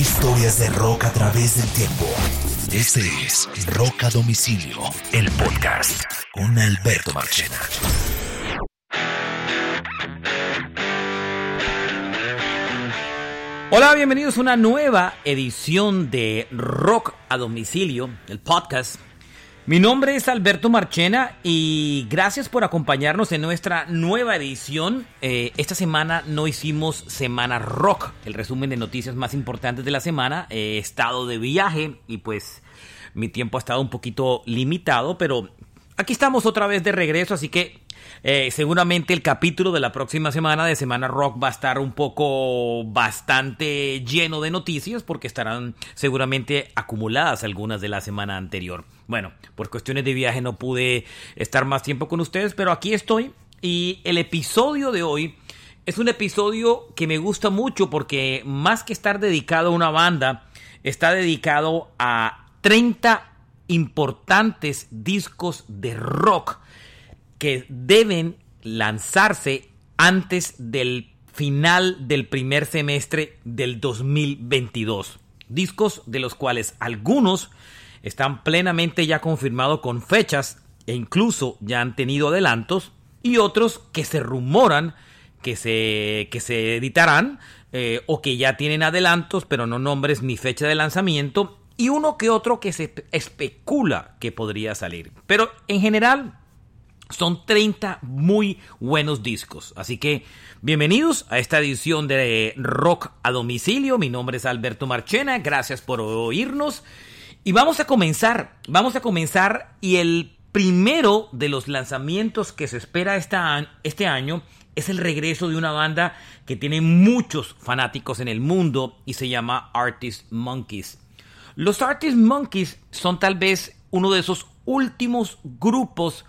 Historias de rock a través del tiempo. Este es Rock a Domicilio, el podcast con Alberto Marchena. Hola, bienvenidos a una nueva edición de Rock a Domicilio, el podcast. Mi nombre es Alberto Marchena y gracias por acompañarnos en nuestra nueva edición. Eh, esta semana no hicimos Semana Rock, el resumen de noticias más importantes de la semana. Estado de viaje y pues mi tiempo ha estado un poquito limitado, pero aquí estamos otra vez de regreso, así que eh, seguramente el capítulo de la próxima semana de Semana Rock va a estar un poco bastante lleno de noticias porque estarán seguramente acumuladas algunas de la semana anterior. Bueno, por cuestiones de viaje no pude estar más tiempo con ustedes, pero aquí estoy y el episodio de hoy es un episodio que me gusta mucho porque más que estar dedicado a una banda, está dedicado a 30 importantes discos de rock que deben lanzarse antes del final del primer semestre del 2022. Discos de los cuales algunos están plenamente ya confirmados con fechas e incluso ya han tenido adelantos y otros que se rumoran que se, que se editarán eh, o que ya tienen adelantos pero no nombres ni fecha de lanzamiento y uno que otro que se especula que podría salir. Pero en general son 30 muy buenos discos. Así que bienvenidos a esta edición de Rock a domicilio. Mi nombre es Alberto Marchena. Gracias por oírnos. Y vamos a comenzar. Vamos a comenzar. Y el primero de los lanzamientos que se espera este año es el regreso de una banda que tiene muchos fanáticos en el mundo y se llama Artist Monkeys. Los Artist Monkeys son tal vez uno de esos últimos grupos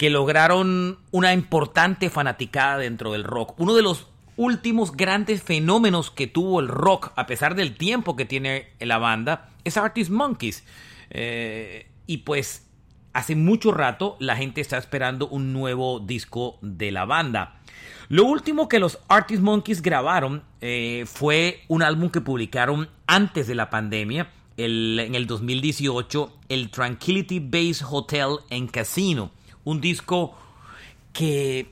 que lograron una importante fanaticada dentro del rock. Uno de los últimos grandes fenómenos que tuvo el rock, a pesar del tiempo que tiene la banda, es Artist Monkeys. Eh, y pues hace mucho rato la gente está esperando un nuevo disco de la banda. Lo último que los Artist Monkeys grabaron eh, fue un álbum que publicaron antes de la pandemia, en el 2018, el Tranquility Base Hotel en Casino un disco que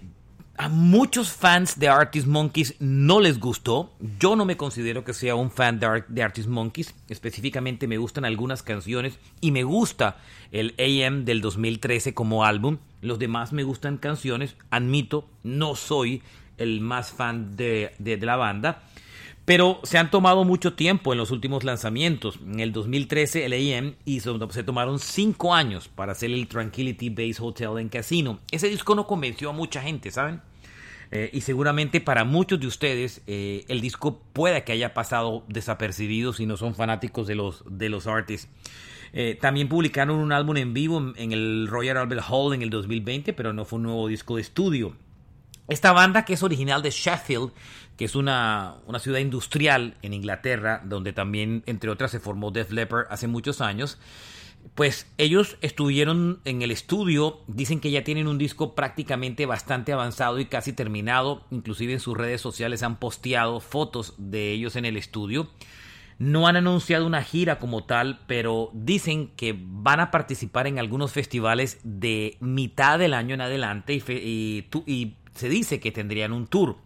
a muchos fans de Artist Monkeys no les gustó. Yo no me considero que sea un fan de, Artist Monkeys. Específicamente me gustan algunas canciones y me gusta el AM del 2013 como álbum. Los demás me gustan canciones. Admito, no soy el más fan de la banda. Pero se han tomado mucho tiempo en los últimos lanzamientos. En el 2013 el AM hizo, se tomaron cinco años para hacer el Tranquility Base Hotel en Casino. Ese disco no convenció a mucha gente, ¿saben? Eh, y seguramente para muchos de ustedes eh, el disco puede que haya pasado desapercibido si no son fanáticos de los, de los artists. Eh, también publicaron un álbum en vivo en el Royal Albert Hall en el 2020, pero no fue un nuevo disco de estudio. Esta banda, que es original de Sheffield, que es una, ciudad industrial en Inglaterra, donde también, entre otras, se formó Def Leppard hace muchos años, pues ellos estuvieron en el estudio, dicen que ya tienen un disco prácticamente bastante avanzado y casi terminado, inclusive en sus redes sociales han posteado fotos de ellos en el estudio. No han anunciado una gira como tal, pero dicen que van a participar en algunos festivales de mitad del año en adelante y se dice que tendrían un tour.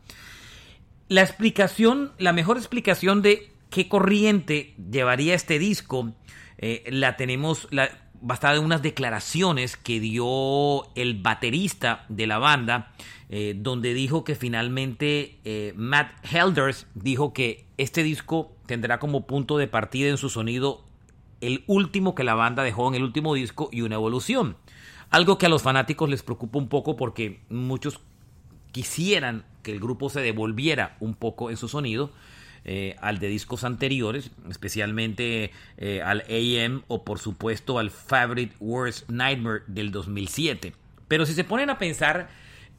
La explicación, la mejor explicación de qué corriente llevaría este disco, eh, la tenemos basada en unas declaraciones que dio el baterista de la banda, eh, donde dijo que finalmente eh, Matt Helders dijo que este disco tendrá como punto de partida en su sonido el último que la banda dejó en el último disco y una evolución. Algo que a los fanáticos les preocupa un poco porque muchos quisieran que el grupo se devolviera un poco en su sonido eh, al de discos anteriores, especialmente eh, al AM o por supuesto al Favorite Worst Nightmare del 2007. Pero si se ponen a pensar,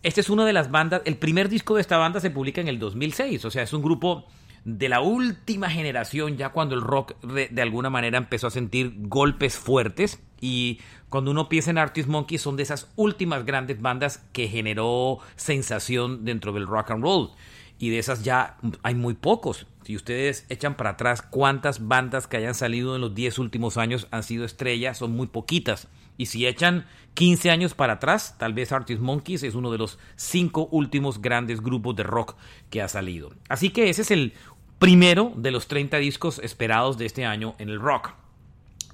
este es una de las bandas, el primer disco de esta banda se publica en el 2006, o sea, es un grupo de la última generación, ya cuando el rock de, alguna manera empezó a sentir golpes fuertes. Y cuando uno piensa en Artist Monkeys, son de esas últimas grandes bandas que generó sensación dentro del rock and roll. y de esas ya hay muy pocos. Si ustedes echan para atrás cuántas bandas que hayan salido en los 10 últimos años han sido estrellas, son muy poquitas. Y si echan 15 años para atrás, tal vez Artist Monkeys es uno de los cinco últimos grandes grupos de rock que ha salido. Así que ese es el primero de los 30 discos esperados de este año en el rock.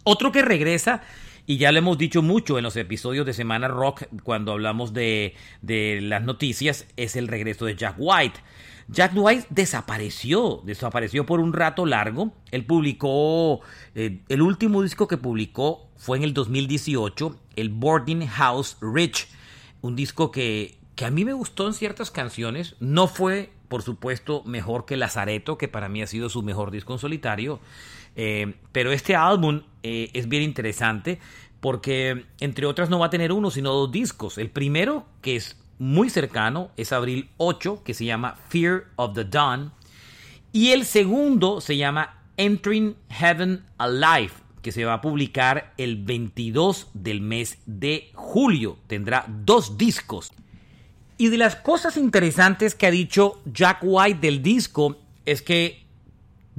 Otro que regresa y ya lo hemos dicho mucho en los episodios de Semana Rock cuando hablamos de, las noticias, es el regreso de Jack White. Jack White desapareció, desapareció por un rato largo. Él publicó, eh, el último disco que publicó fue en el 2018, el Boarding House Rich, un disco que, que a mí me gustó en ciertas canciones. No fue, por supuesto, mejor que Lazareto, que para mí ha sido su mejor disco en solitario. Eh, pero este álbum eh, es bien interesante porque, entre otras, no va a tener uno, sino dos discos. El primero, que es muy cercano, es abril 8, que se llama Fear of the Dawn. Y el segundo se llama Entering Heaven Alive, que se va a publicar el 22 del mes de julio. Tendrá dos discos. Y de las cosas interesantes que ha dicho Jack White del disco es que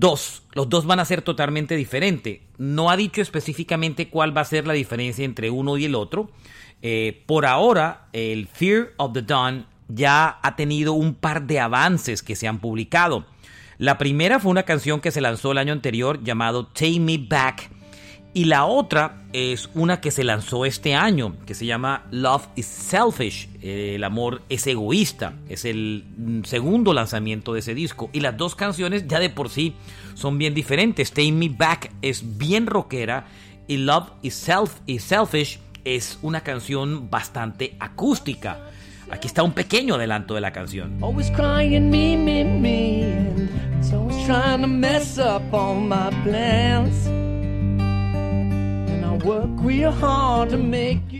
dos, los dos van a ser totalmente diferentes. No ha dicho específicamente cuál va a ser la diferencia entre uno y el otro. Eh, por ahora, el Fear of the Dawn ya ha tenido un par de avances que se han publicado. La primera fue una canción que se lanzó el año anterior llamado Take Me Back y la otra es una que se lanzó este año, que se llama Love is Selfish. El amor es egoísta. Es el segundo lanzamiento de ese disco. Y las dos canciones ya de por sí son bien diferentes. Take Me Back es bien rockera y Love is, Self is Selfish es una canción bastante acústica. Aquí está un pequeño adelanto de la canción. Always crying me, me, me. trying to mess up all my plans.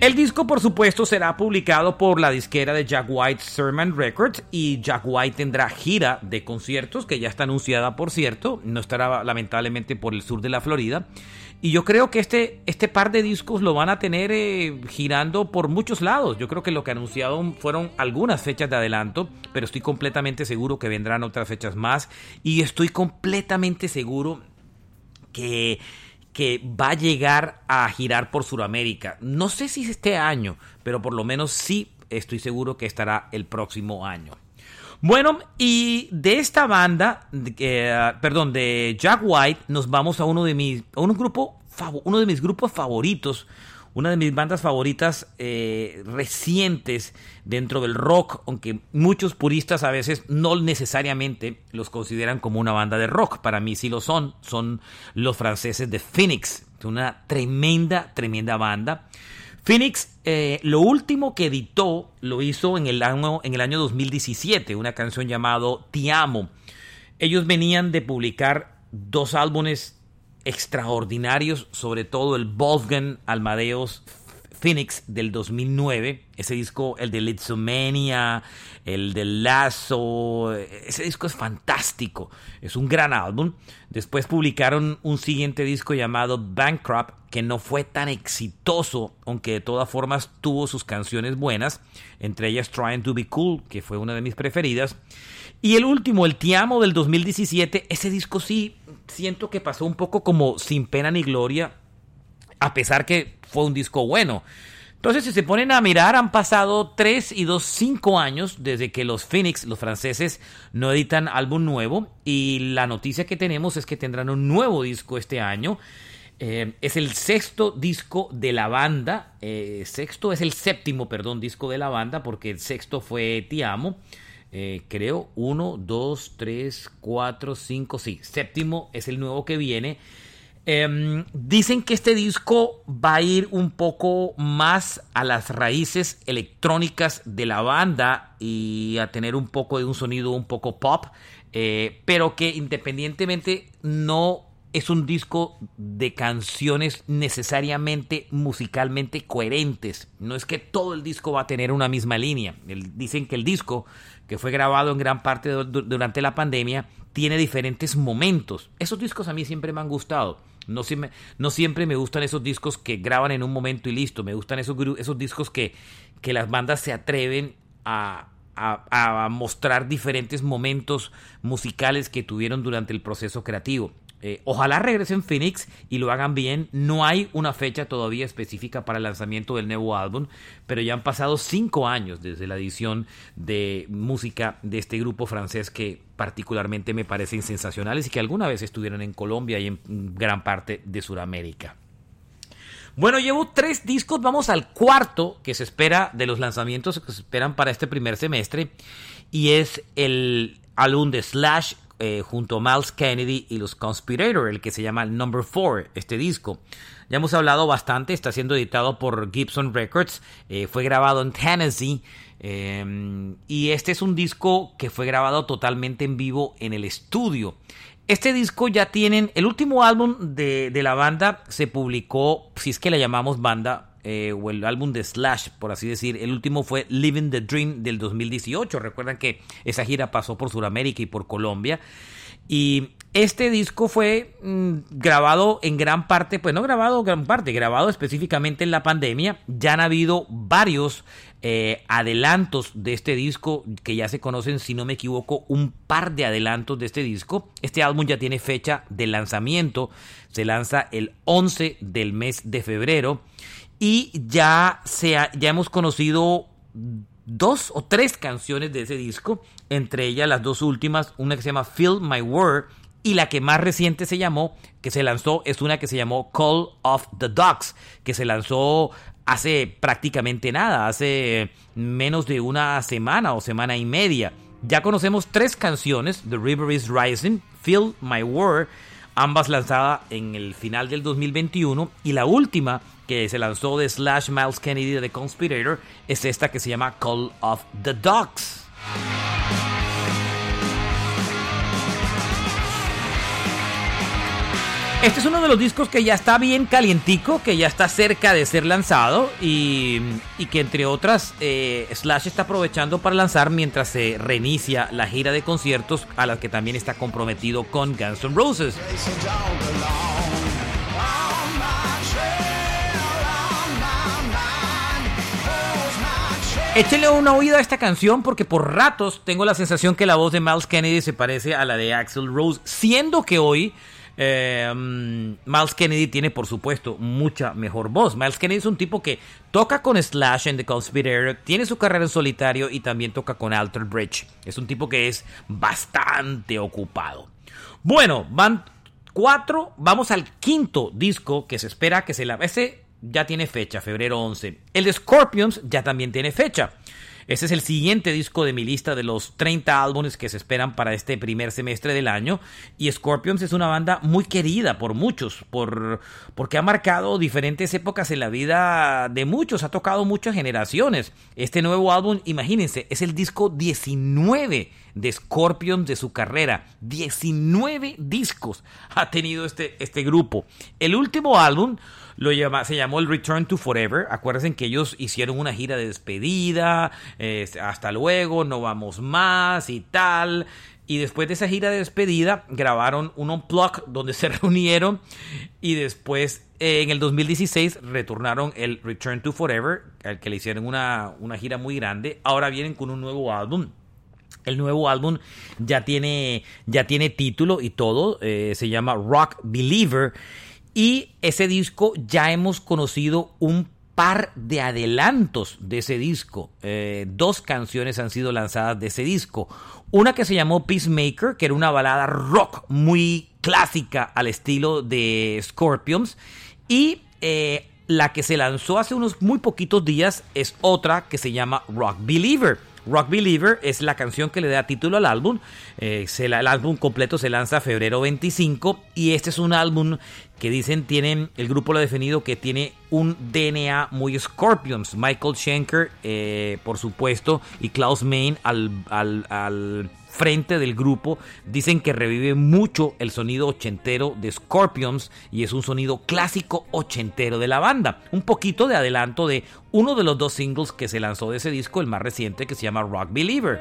El disco, por supuesto, será publicado por la disquera de Jack White Sermon Records y Jack White tendrá gira de conciertos que ya está anunciada, por cierto, no estará lamentablemente por el sur de la Florida. Y yo creo que este, este par de discos lo van a tener eh, girando por muchos lados. Yo creo que lo que anunciaron fueron algunas fechas de adelanto, pero estoy completamente seguro que vendrán otras fechas más. Y estoy completamente seguro que que va a llegar a girar por Sudamérica. No sé si este año, pero por lo menos sí estoy seguro que estará el próximo año. Bueno, y de esta banda, eh, perdón, de Jack White, nos vamos a uno de mis, a un grupo, uno de mis grupos favoritos una de mis bandas favoritas eh, recientes dentro del rock, aunque muchos puristas a veces no necesariamente los consideran como una banda de rock. Para mí sí lo son. Son los franceses de Phoenix, una tremenda, tremenda banda. Phoenix, eh, lo último que editó lo hizo en el, año, en el año 2017, una canción llamado Te Amo. Ellos venían de publicar dos álbumes extraordinarios, sobre todo el Wolfgang Almadeus Phoenix del 2009, ese disco, el de Litzomania, el de Lazo, ese disco es fantástico, es un gran álbum. Después publicaron un siguiente disco llamado Bankrupt, que no fue tan exitoso, aunque de todas formas tuvo sus canciones buenas, entre ellas Trying to Be Cool, que fue una de mis preferidas. Y el último, el Tiamo del 2017, ese disco sí siento que pasó un poco como sin pena ni gloria, a pesar que fue un disco bueno. Entonces, si se ponen a mirar, han pasado 3 y 2, 5 años desde que los Phoenix, los franceses, no editan álbum nuevo. Y la noticia que tenemos es que tendrán un nuevo disco este año. Eh, es el sexto disco de la banda. Eh, sexto es el séptimo, perdón, disco de la banda, porque el sexto fue Te Amo. Eh, creo, 1, 2, 3, 4, 5, sí, séptimo es el nuevo que viene. Em, dicen que este disco va a ir un poco más a las raíces electrónicas de la banda y a tener un poco de un sonido un poco pop, eh, pero que independientemente no es un disco de canciones necesariamente musicalmente coherentes. No es que todo el disco va a tener una misma línea. dicen que el disco, que fue grabado en gran parte durante la pandemia, tiene diferentes momentos. Esos discos a mí siempre me han gustado. No, no siempre me gustan esos discos que graban en un momento y listo. Me gustan esos, esos discos que, que las bandas se atreven a, a, mostrar diferentes momentos musicales que tuvieron durante el proceso creativo. Eh, ojalá regresen Phoenix y lo hagan bien. No hay una fecha todavía específica para el lanzamiento del nuevo álbum, pero ya han pasado cinco años desde la edición de música de este grupo francés que particularmente me parecen sensacionales y que alguna vez estuvieron en Colombia y en gran parte de Sudamérica. Bueno, llevo tres discos, vamos al cuarto que se espera de los lanzamientos que se esperan para este primer semestre y es el álbum de Slash eh, junto a Miles Kennedy y los Conspirator, el que se llama Number 4, este disco. Ya hemos hablado bastante, está siendo editado por Gibson Records, eh, fue grabado en Tennessee eh, y este es un disco que fue grabado totalmente en vivo en el estudio. Este disco ya tienen, el último álbum de, de la banda se publicó, si es que la llamamos banda, eh, o el álbum de Slash, por así decir. El último fue Living the Dream del 2018. Recuerdan que esa gira pasó por Sudamérica y por Colombia. Y este disco fue mm, grabado en gran parte, pues no grabado en gran parte, grabado específicamente en la pandemia. Ya han habido varios eh, adelantos de este disco que ya se conocen, si no me equivoco, un par de adelantos de este disco. Este álbum ya tiene fecha de lanzamiento. Se lanza el 11 del mes de febrero y ya, ya hemos conocido dos o tres canciones de ese disco, entre ellas las dos últimas, una que se llama Feel My Word y la que más reciente se llamó, que se lanzó, es una que se llamó Call of the Dogs, que se lanzó hace prácticamente nada, hace menos de una semana o semana y media. Ya conocemos tres canciones, The River is Rising, Feel My Word, ambas lanzadas en el final del 2021, y la última que se lanzó de Slash Miles Kennedy de The Conspirator es esta que se llama Call of the Dogs. Este es uno de los discos que ya está bien calientico, que ya está cerca de ser lanzado y, que entre otras eh, Slash está aprovechando para lanzar mientras se reinicia la gira de conciertos a la que también está comprometido con Guns N' Roses. Échenle una oída a esta canción porque por ratos tengo la sensación que la voz de Miles Kennedy se parece a la de Axel Rose, siendo que hoy eh, Miles Kennedy tiene por supuesto mucha mejor voz. Miles Kennedy es un tipo que toca con Slash en The Conspirator, tiene su carrera en solitario y también toca con Alter Bridge. Es un tipo que es bastante ocupado. Bueno, van cuatro, vamos al quinto disco que se espera que se la... Ese ya tiene fecha, febrero 11. El de Scorpions ya también tiene fecha. Este es el siguiente disco de mi lista de los 30 álbumes que se esperan para este primer semestre del año. Y Scorpions es una banda muy querida por muchos, por, porque ha marcado diferentes épocas en la vida de muchos, ha tocado muchas generaciones. Este nuevo álbum, imagínense, es el disco 19 de Scorpions de su carrera. 19 discos ha tenido este, este grupo. El último álbum lo llama, se llamó el Return to Forever. Acuérdense que ellos hicieron una gira de despedida, hasta luego, no vamos más y tal. Y después de esa gira de despedida grabaron un unplug donde se reunieron y después en el 2016 retornaron el Return to Forever, al que le hicieron una, una gira muy grande. Ahora vienen con un nuevo álbum. El nuevo álbum ya tiene, ya tiene título y todo, eh, se llama Rock Believer. Y ese disco ya hemos conocido un par de adelantos de ese disco. Eh, dos canciones han sido lanzadas de ese disco. Una que se llamó Peacemaker, que era una balada rock muy clásica al estilo de Scorpions. Y eh, la que se lanzó hace unos muy poquitos días es otra que se llama Rock Believer. Rock Believer es la canción que le da título al álbum. Eh, el álbum completo se lanza febrero 25 y este es un álbum que dicen tienen, el grupo lo ha definido que tiene un DNA muy Scorpions. Michael Schenker, eh, por supuesto, y Klaus Main al, al, frente del grupo dicen que revive mucho el sonido ochentero de Scorpions y es un sonido clásico ochentero de la banda. Un poquito de adelanto de uno de los dos singles que se lanzó de ese disco, el más reciente que se llama Rock Believer.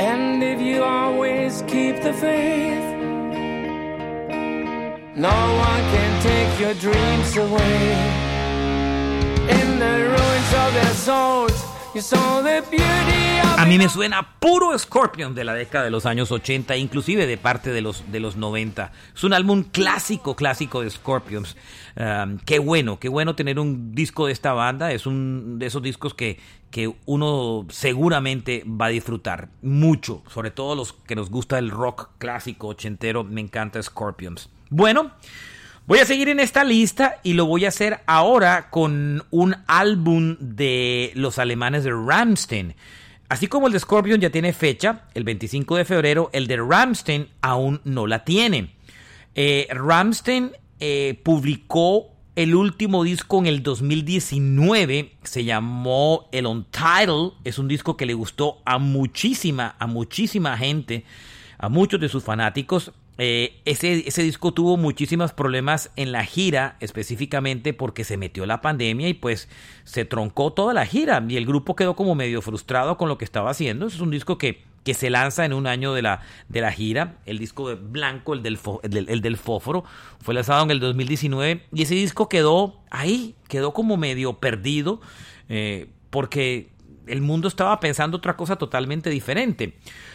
And if you always keep the faith No one can take your dreams away. In the ruins of their souls, A mí me suena puro Scorpion de la década de los años 80, inclusive de parte de los, de los 90. Es un álbum clásico, clásico de Scorpions. Qué bueno, qué bueno tener un disco de esta banda. Es un de esos discos que, que uno seguramente va a disfrutar mucho. Sobre todo los que nos gusta el rock clásico ochentero. Me encanta Scorpions. Bueno. Voy a seguir en esta lista y lo voy a hacer ahora con un álbum de los alemanes de Ramstein. Así como el de Scorpion ya tiene fecha, el 25 de febrero, el de Ramstein aún no la tiene. Eh, Ramstein eh, publicó el último disco en el 2019, se llamó El Untitled, es un disco que le gustó a muchísima, a muchísima gente, a muchos de sus fanáticos. Eh, ese, ese, disco tuvo muchísimos problemas en la gira, específicamente porque se metió la pandemia y pues se troncó toda la gira y el grupo quedó como medio frustrado con lo que estaba haciendo. Es un disco que, que se lanza en un año de la, de la gira. El disco de blanco, el del, el del, fósforo, fue lanzado en el 2019 y ese disco quedó ahí, quedó como medio perdido eh, porque el mundo estaba pensando otra cosa totalmente diferente.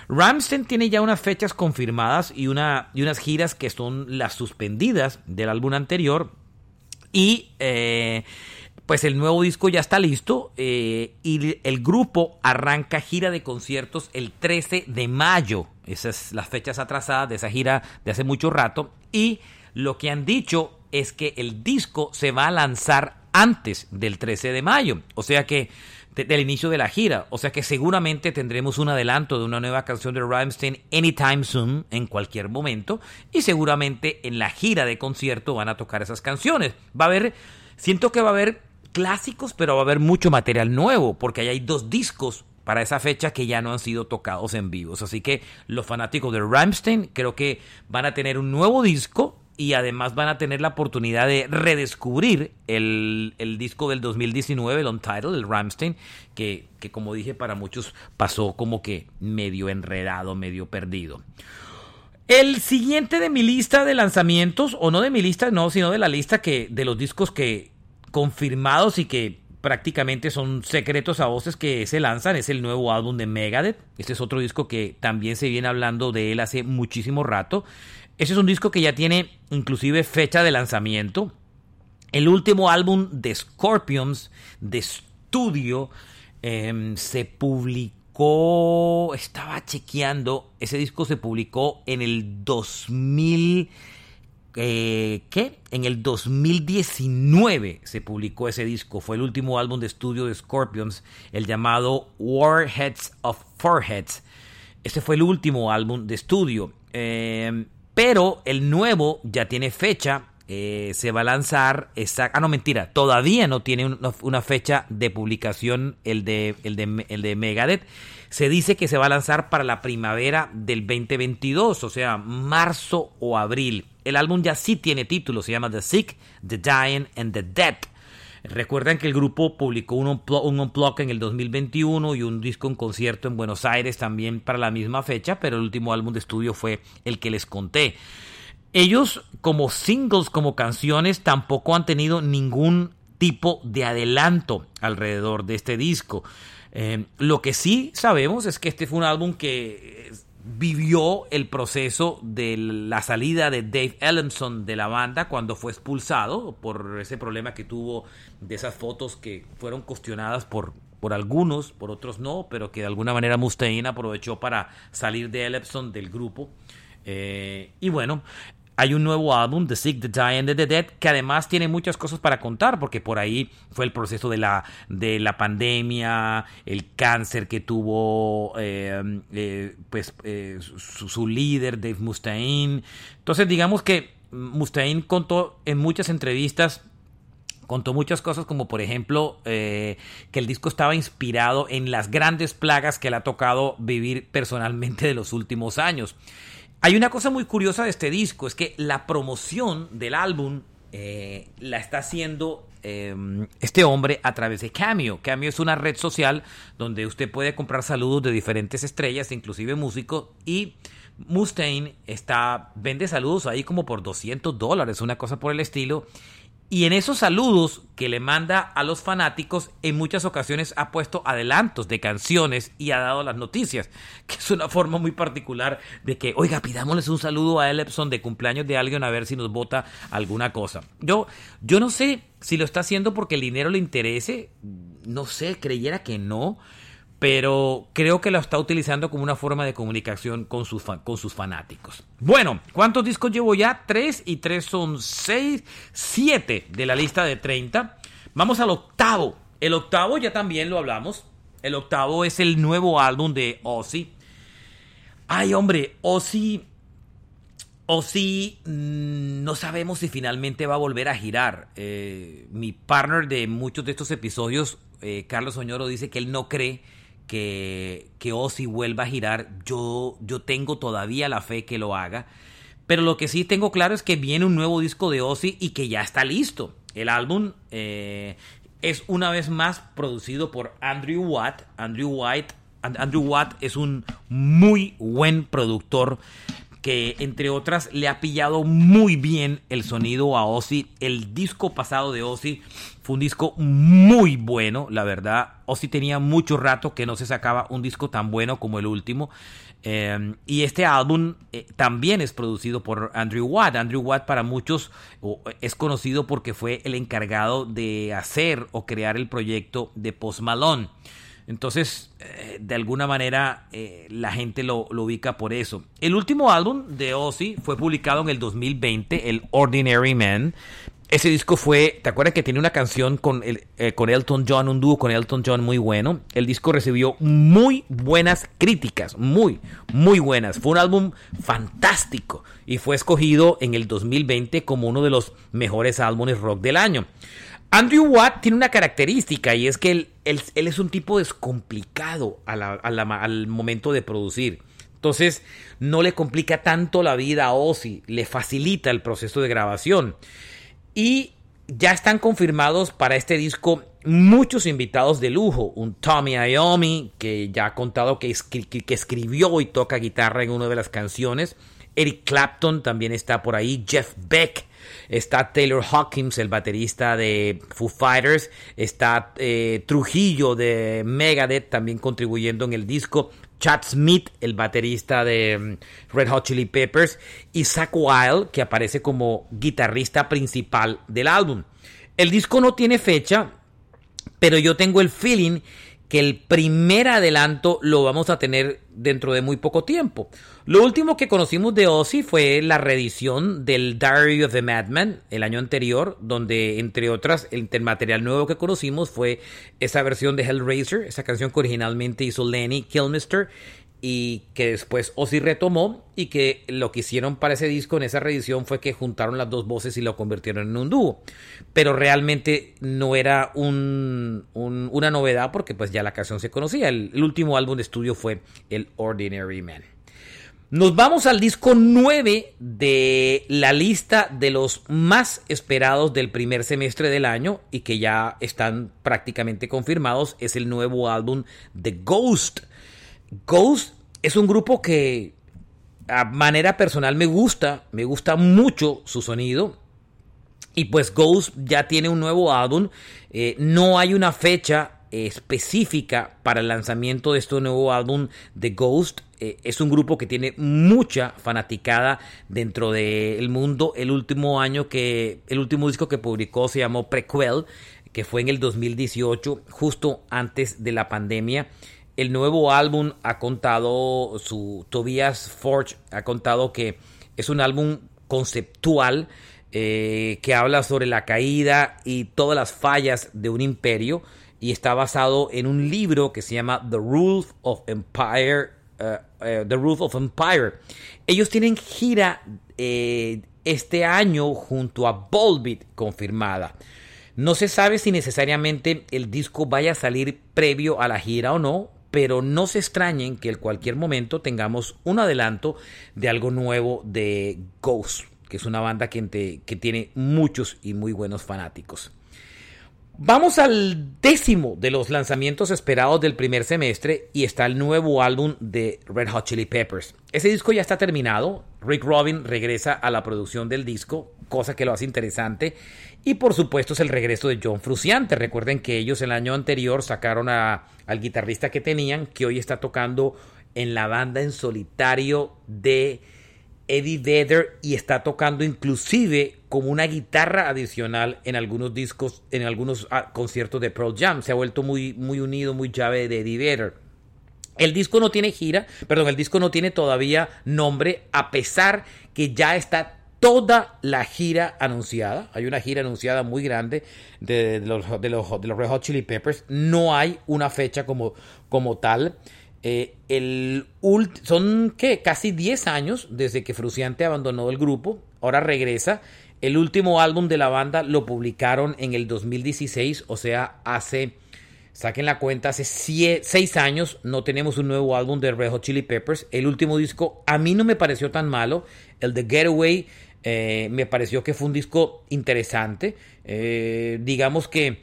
Ramstein tiene ya unas fechas confirmadas y, una, y unas giras que son las suspendidas del álbum anterior. Y eh, pues el nuevo disco ya está listo eh, y el grupo arranca gira de conciertos el 13 de mayo. Esas son las fechas atrasadas de esa gira de hace mucho rato. Y lo que han dicho es que el disco se va a lanzar antes del 13 de mayo. O sea que del inicio de la gira. O sea que seguramente tendremos un adelanto de una nueva canción de Rammstein anytime soon, en cualquier momento. Y seguramente en la gira de concierto van a tocar esas canciones. Va a haber, siento que va a haber clásicos, pero va a haber mucho material nuevo, porque hay dos discos para esa fecha que ya no han sido tocados en vivos. Así que los fanáticos de Rammstein creo que van a tener un nuevo disco y además van a tener la oportunidad de redescubrir el, disco del 2019, el Untitled, el Ramstein, que, que como dije para muchos pasó como que medio enredado, medio perdido. El siguiente de mi lista de lanzamientos, o no de mi lista, no, sino de la lista que, de los discos que confirmados y que prácticamente son secretos a voces que se lanzan, es el nuevo álbum de Megadeth. Este es otro disco que también se viene hablando de él hace muchísimo rato. Ese es un disco que ya tiene inclusive fecha de lanzamiento. El último álbum de Scorpions de estudio em, se publicó, estaba chequeando, ese disco se publicó en el 2000, eh, ¿qué? En el 2019 se publicó ese disco, fue el último álbum de estudio de Scorpions, el llamado Warheads of Foreheads. Ese fue el último álbum de estudio. Em, pero el nuevo ya tiene fecha. Eh, se va a lanzar. ah, no, mentira. Todavía no tiene una, fecha de publicación el de, el, de, el de Megadeth. Se dice que se va a lanzar para la primavera del 2022, o sea, marzo o abril. El álbum ya sí tiene título, se llama The Sick, The Dying and The Dead. Recuerdan que el grupo publicó un unplug, en el 2021 y un disco en concierto en Buenos Aires también para la misma fecha, pero el último álbum de estudio fue el que les conté. Ellos como singles, como canciones, tampoco han tenido ningún tipo de adelanto alrededor de este disco. Eh, lo que sí sabemos es que este fue un álbum que vivió el proceso de la salida de Dave Ellenson de la banda cuando fue expulsado por ese problema que tuvo de esas fotos que fueron cuestionadas por, por algunos, por otros no, pero que de alguna manera Mustaine aprovechó para salir de Ellison del grupo. Eh, y bueno, hay un nuevo álbum, The Sick, The and The Dead, que además tiene muchas cosas para contar, porque por ahí fue el proceso de la, de la pandemia, el cáncer que tuvo eh, eh, pues, eh, su, líder, Dave Mustaine. Entonces, digamos que Mustaine contó en muchas entrevistas contó muchas cosas como por ejemplo que el disco estaba inspirado en las grandes plagas que le ha tocado vivir personalmente de los últimos años. Hay una cosa muy curiosa de este disco, es que la promoción del álbum eh, la está haciendo em, este hombre a través de Cameo. Cameo es una red social donde usted puede comprar saludos de diferentes estrellas, inclusive músicos, y Mustaine está, vende saludos ahí como por 200 dólares, una cosa por el estilo. Y en esos saludos que le manda a los fanáticos, en muchas ocasiones ha puesto adelantos de canciones y ha dado las noticias, que es una forma muy particular de que, oiga, pidámosles un saludo a Epson de cumpleaños de alguien a ver si nos vota alguna cosa. Yo, yo no sé si lo está haciendo porque el dinero le interese, no sé, creyera que no pero creo que lo está utilizando como una forma de comunicación con sus, con sus fanáticos. Bueno, ¿cuántos discos llevo ya? Tres y tres son seis, siete de la lista de 30. Vamos al octavo. El octavo ya también lo hablamos. El octavo es el nuevo álbum de Ozzy. Ay, hombre, Ozzy... Ozzy mm, no sabemos si finalmente va a volver a girar. Eh, mi partner de muchos de estos episodios, eh, Carlos Oñoro, dice que él no cree que, que Ozzy vuelva a girar. Yo, yo tengo todavía la fe que lo haga. Pero lo que sí tengo claro es que viene un nuevo disco de Ozzy y que ya está listo. El álbum eh, es una vez más producido por Andrew Watt. Andrew White. Andrew Watt es un muy buen productor que entre otras le ha pillado muy bien el sonido a Ozzy. El disco pasado de Ozzy fue un disco muy bueno, la verdad. Ozzy tenía mucho rato que no se sacaba un disco tan bueno como el último. Eh, y este álbum eh, también es producido por Andrew Watt. Andrew Watt para muchos es conocido porque fue el encargado de hacer o crear el proyecto de Post Malone. Entonces, eh, de alguna manera, eh, la gente lo, ubica por eso. El último álbum de Ozzy fue publicado en el 2020, el Ordinary Man. Ese disco fue, ¿te acuerdas que tiene una canción eh, con Elton John, un dúo con Elton John muy bueno? El disco recibió muy buenas críticas, muy, muy buenas. Fue un álbum fantástico y fue escogido en el 2020 como uno de los mejores álbumes rock del año. Andrew Watt tiene una característica y es que él, es un tipo descomplicado al momento de producir. Entonces no le complica tanto la vida a Ozzy, le facilita el proceso de grabación. Y ya están confirmados para este disco muchos invitados de lujo. Un Tommy Iommi, que ya ha contado que, que escribió y toca guitarra en una de las canciones. Eric Clapton también está por ahí. Jeff Beck Está Taylor Hawkins, el baterista de Foo Fighters. Está eh, Trujillo de Megadeth también contribuyendo en el disco. Chad Smith, el baterista de mm, Red Hot Chili Peppers. Y Zach Wild, que aparece como guitarrista principal del álbum. El disco no tiene fecha, pero yo tengo el feeling que el primer adelanto lo vamos a tener dentro de muy poco tiempo. Lo último que conocimos de Ozzy fue la reedición del Diary of the Madman el año anterior, donde entre otras el, material nuevo que conocimos fue esa versión de Hellraiser, esa canción que originalmente hizo Lenny Kilmister y que después Ozzy retomó y que lo que hicieron para ese disco en esa reedición fue que juntaron las dos voces y lo convirtieron en un dúo. Pero realmente no era un, una novedad porque pues ya la canción se conocía. El, el, último álbum de estudio fue el Ordinary Man. Nos vamos al disco 9 de la lista de los más esperados del primer semestre del año y que ya están prácticamente confirmados. Es el nuevo álbum de Ghost Ghost es un grupo que a manera personal me gusta, me gusta mucho su sonido. Y pues Ghost ya tiene un nuevo álbum. Eh, no hay una fecha específica para el lanzamiento de este nuevo álbum de Ghost. Eh, es un grupo que tiene mucha fanaticada dentro del mundo. El último año que, el último disco que publicó se llamó Prequel, que fue en el 2018, justo antes de la pandemia el nuevo álbum ha contado, su Tobias Forge ha contado que es un álbum conceptual eh, que habla sobre la caída y todas las fallas de un imperio y está basado en un libro que se llama The Rules of Empire. Eh, eh, The Rules of Empire. Ellos tienen gira este año junto a Volbeat confirmada. No se sabe si necesariamente el disco vaya a salir previo a la gira o no, pero no se extrañen que en cualquier momento tengamos un adelanto de algo nuevo de Ghost, que es una banda que, tiene muchos y muy buenos fanáticos. Vamos al décimo de los lanzamientos esperados del primer semestre y está el nuevo álbum de Red Hot Chili Peppers. Ese disco ya está terminado. Rick Robin regresa a la producción del disco cosa que lo hace interesante. Y por supuesto es el regreso de John Fruciante. Recuerden que ellos el año anterior sacaron a, al guitarrista que tenían, que hoy está tocando en la banda en solitario de Eddie Vedder y está tocando inclusive como una guitarra adicional en algunos discos, en algunos ah, conciertos de Pearl Jam. Se ha vuelto muy, muy unido, muy llave de Eddie Vedder. El disco no tiene gira, perdón, el disco no tiene todavía nombre, a pesar que ya está toda la gira anunciada. Hay una gira anunciada muy grande de, los, de, los, de los Red Hot Chili Peppers. No hay una fecha como, como tal. Eh, el son ¿qué? casi 10 años desde que Fruciante abandonó el grupo, ahora regresa. El último álbum de la banda lo publicaron en el 2016, o sea, hace, saquen la cuenta, hace 6 años no tenemos un nuevo álbum de Red Hot Chili Peppers. El último disco a mí no me pareció tan malo, el de Getaway eh, me pareció que fue un disco interesante. Eh, digamos que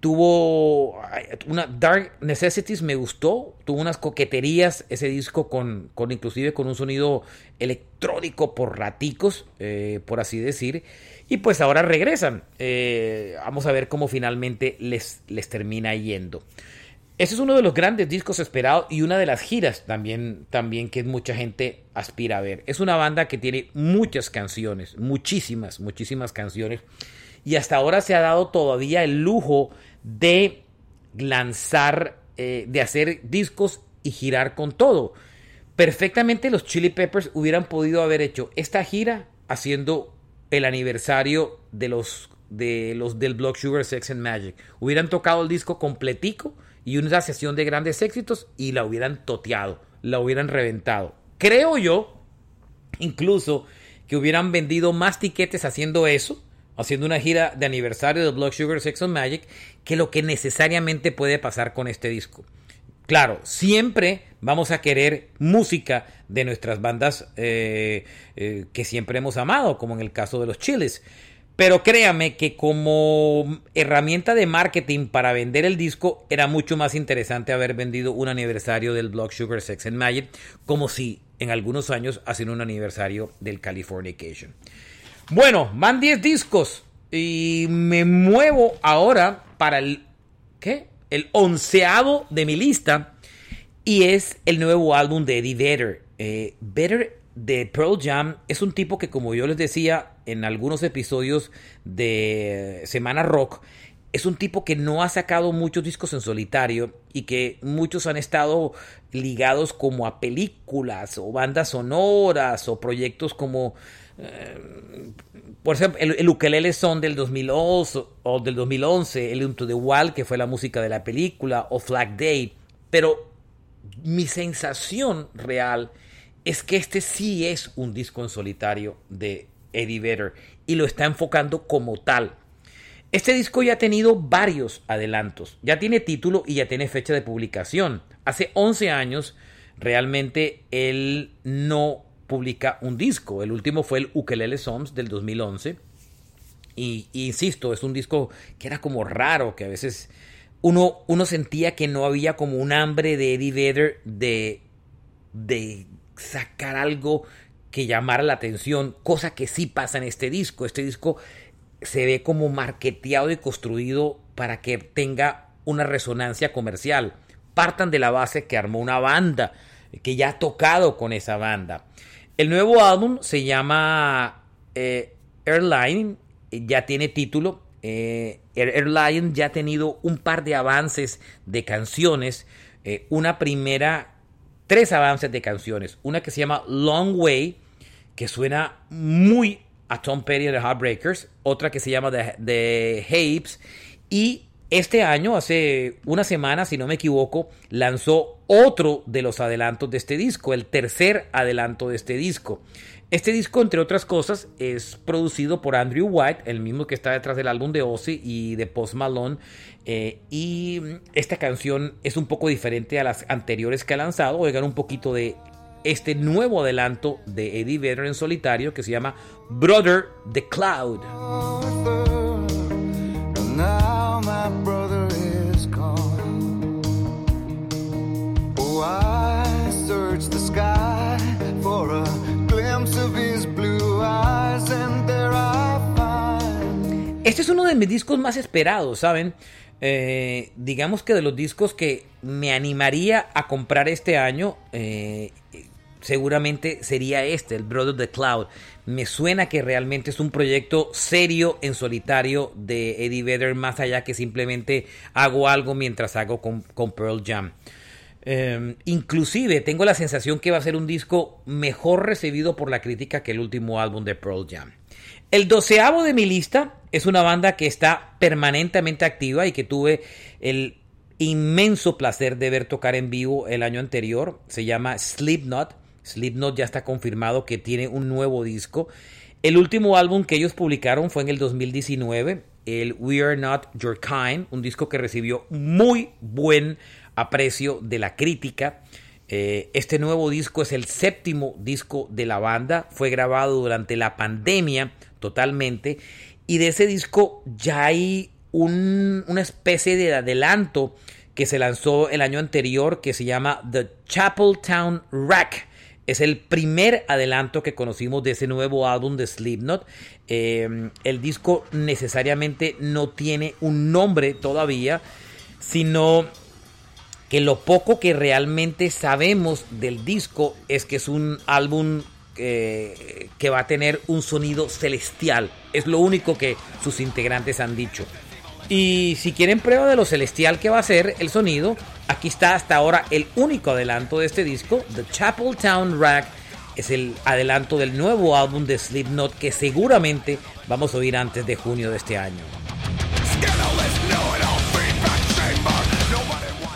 tuvo una Dark Necessities me gustó tuvo unas coqueterías ese disco con, con inclusive con un sonido electrónico por raticos eh, por así decir. Y pues ahora regresan. Vamos a ver cómo finalmente les, les termina yendo ese es uno de los grandes discos esperados y una de las giras también, también que mucha gente aspira a ver. Es una banda que tiene muchas canciones, muchísimas, muchísimas canciones y hasta ahora se ha dado todavía el lujo de lanzar, eh, de hacer discos y girar con todo. Perfectamente los Chili Peppers hubieran podido haber hecho esta gira haciendo el aniversario de los, de los del Block Sugar Sex and Magic. Hubieran tocado el disco completico y una sesión de grandes éxitos y la hubieran toteado, la hubieran reventado. Creo yo, incluso, que hubieran vendido más tiquetes haciendo eso haciendo una gira de aniversario de Blood Sugar Sex and Magic que lo que necesariamente puede pasar con este disco. Claro, siempre vamos a querer música de nuestras bandas eh, eh, que siempre hemos amado, como en el caso de los Chiles. Pero créame que como herramienta de marketing para vender el disco era mucho más interesante haber vendido un aniversario del Blood Sugar Sex and Magic, como si en algunos años hacen un aniversario del Californication. Bueno, van 10 discos y me muevo ahora para el ¿qué? El onceavo de mi lista y es el nuevo álbum de Eddie Vedder. Eh, Vedder de Pearl Jam es un tipo que como yo les decía en algunos episodios de Semana Rock, es un tipo que no ha sacado muchos discos en solitario y que muchos han estado ligados como a películas o bandas sonoras o proyectos como eh, por ejemplo, el, el, ukelele son del 2011 o del 2011, el Into the Wild, que fue la música de la película, o Flag Day. Pero mi sensación real es que este sí es un disco en solitario de Eddie Vedder y lo está enfocando como tal. Este disco ya ha tenido varios adelantos, ya tiene título y ya tiene fecha de publicación. Hace 11 años realmente él no publica un disco. El último fue el Ukelele Songs del 2011. Y, insisto, es un disco que era como raro, que a veces uno, uno sentía que no había como un hambre de Eddie Vedder de, de sacar algo que llamara la atención, cosa que sí pasa en este disco. Este disco se ve como marketeado y construido para que tenga una resonancia comercial. Partan de la base que armó una banda, que ya ha tocado con esa banda. El nuevo álbum se llama eh, Airline, ya tiene título. Eh, Airline ya ha tenido un par de avances de canciones. Eh, una primera, tres avances de canciones. Una que se llama Long Way, que suena muy a Tom Petty de Heartbreakers. Otra que se llama The, Hapes. Y este año, hace una semana, si no me equivoco, lanzó otro de los adelantos de este disco, el tercer adelanto de este disco. Este disco, entre otras cosas, es producido por Andrew White, el mismo que está detrás del álbum de Ozzy y de Post Malone. Eh, y esta canción es un poco diferente a las anteriores que ha lanzado. Oigan un poquito de este nuevo adelanto de Eddie Vedder en solitario que se llama Brother the Cloud. Este es uno de mis discos más esperados, ¿saben? Eh, digamos que de los discos que me animaría a comprar este año, eh, seguramente sería este, el Brother the Cloud. Me suena que realmente es un proyecto serio en solitario de Eddie Vedder, más allá que simplemente hago algo mientras hago con, Pearl Jam. Em, inclusive tengo la sensación que va a ser un disco mejor recibido por la crítica que el último álbum de Pearl Jam. El doceavo de mi lista es una banda que está permanentemente activa y que tuve el inmenso placer de ver tocar en vivo el año anterior. Se llama Slipknot. Slipknot ya está confirmado que tiene un nuevo disco. El último álbum que ellos publicaron fue en el 2019, el We Are Not Your Kind, un disco que recibió muy buen aprecio de la crítica. Eh, este nuevo disco es el séptimo disco de la banda, fue grabado durante la pandemia totalmente y de ese disco ya hay una especie de adelanto que se lanzó el año anterior que se llama The Chapeltown Rack. Es el primer adelanto que conocimos de ese nuevo álbum de Slipknot. Eh, el disco necesariamente no tiene un nombre todavía, sino que lo poco que realmente sabemos del disco es que es un álbum eh, que va a tener un sonido celestial. Es lo único que sus integrantes han dicho. Y si quieren prueba de lo celestial que va a ser el sonido, aquí está hasta ahora el único adelanto de este disco, The Chapel Town Rack. Es el adelanto del nuevo álbum de Slipknot que seguramente vamos a oír antes de junio de este año.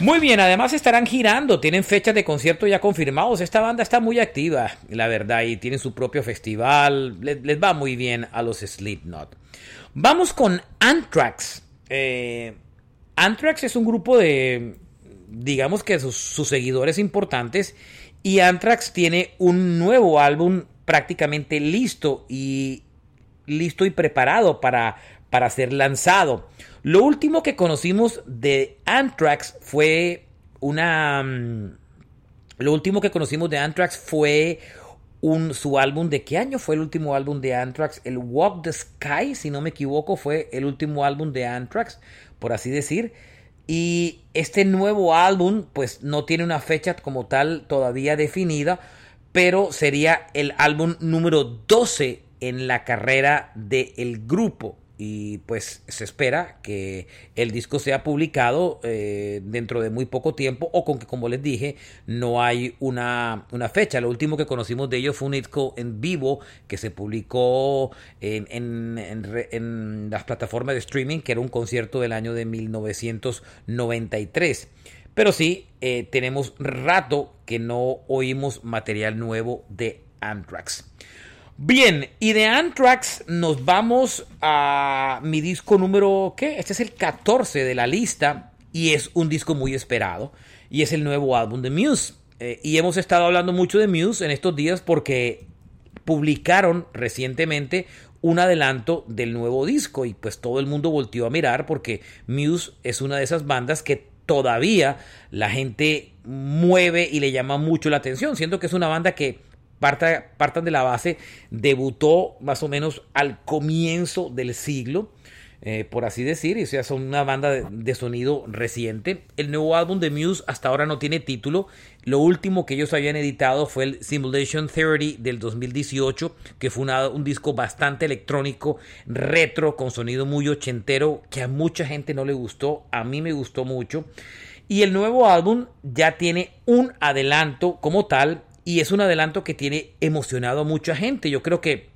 Muy bien, además estarán girando, tienen fechas de concierto ya confirmados. Esta banda está muy activa, la verdad, y tienen su propio festival. Les, va muy bien a los Slipknot. Vamos con Anthrax. Eh, Anthrax es un grupo de, digamos que sus, seguidores importantes. Y Anthrax tiene un nuevo álbum prácticamente listo y listo y preparado para, para ser lanzado. Lo último que conocimos de Anthrax fue una... Mm, lo último que conocimos de Anthrax fue un, su álbum. ¿De qué año fue el último álbum de Anthrax? El Walk the Sky, si no me equivoco, fue el último álbum de Anthrax, por así decir. Y este nuevo álbum, pues no tiene una fecha como tal todavía definida, pero sería el álbum número 12 en la carrera del grupo y pues se espera que el disco sea publicado eh, dentro de muy poco tiempo o con que como les dije no hay una, fecha. Lo último que conocimos de ellos fue un disco en vivo que se publicó en, en, las plataformas de streaming que era un concierto del año de 1993. Pero sí, eh, tenemos rato que no oímos material nuevo de Anthrax. Bien, y de Anthrax nos vamos a mi disco número, ¿qué? Este es el 14 de la lista y es un disco muy esperado y es el nuevo álbum de Muse. Eh, y hemos estado hablando mucho de Muse en estos días porque publicaron recientemente un adelanto del nuevo disco y pues todo el mundo volteó a mirar porque Muse es una de esas bandas que todavía la gente mueve y le llama mucho la atención, siendo que es una banda que partan de la base, debutó más o menos al comienzo del siglo, eh, por así decir, y o sea, son una banda de, sonido reciente. El nuevo álbum de Muse hasta ahora no tiene título. Lo último que ellos habían editado fue el Simulation Theory del 2018, que fue un disco bastante electrónico, retro, con sonido muy ochentero, que a mucha gente no le gustó, a mí me gustó mucho. Y el nuevo álbum ya tiene un adelanto como tal y es un adelanto que tiene emocionado a mucha gente. Yo creo que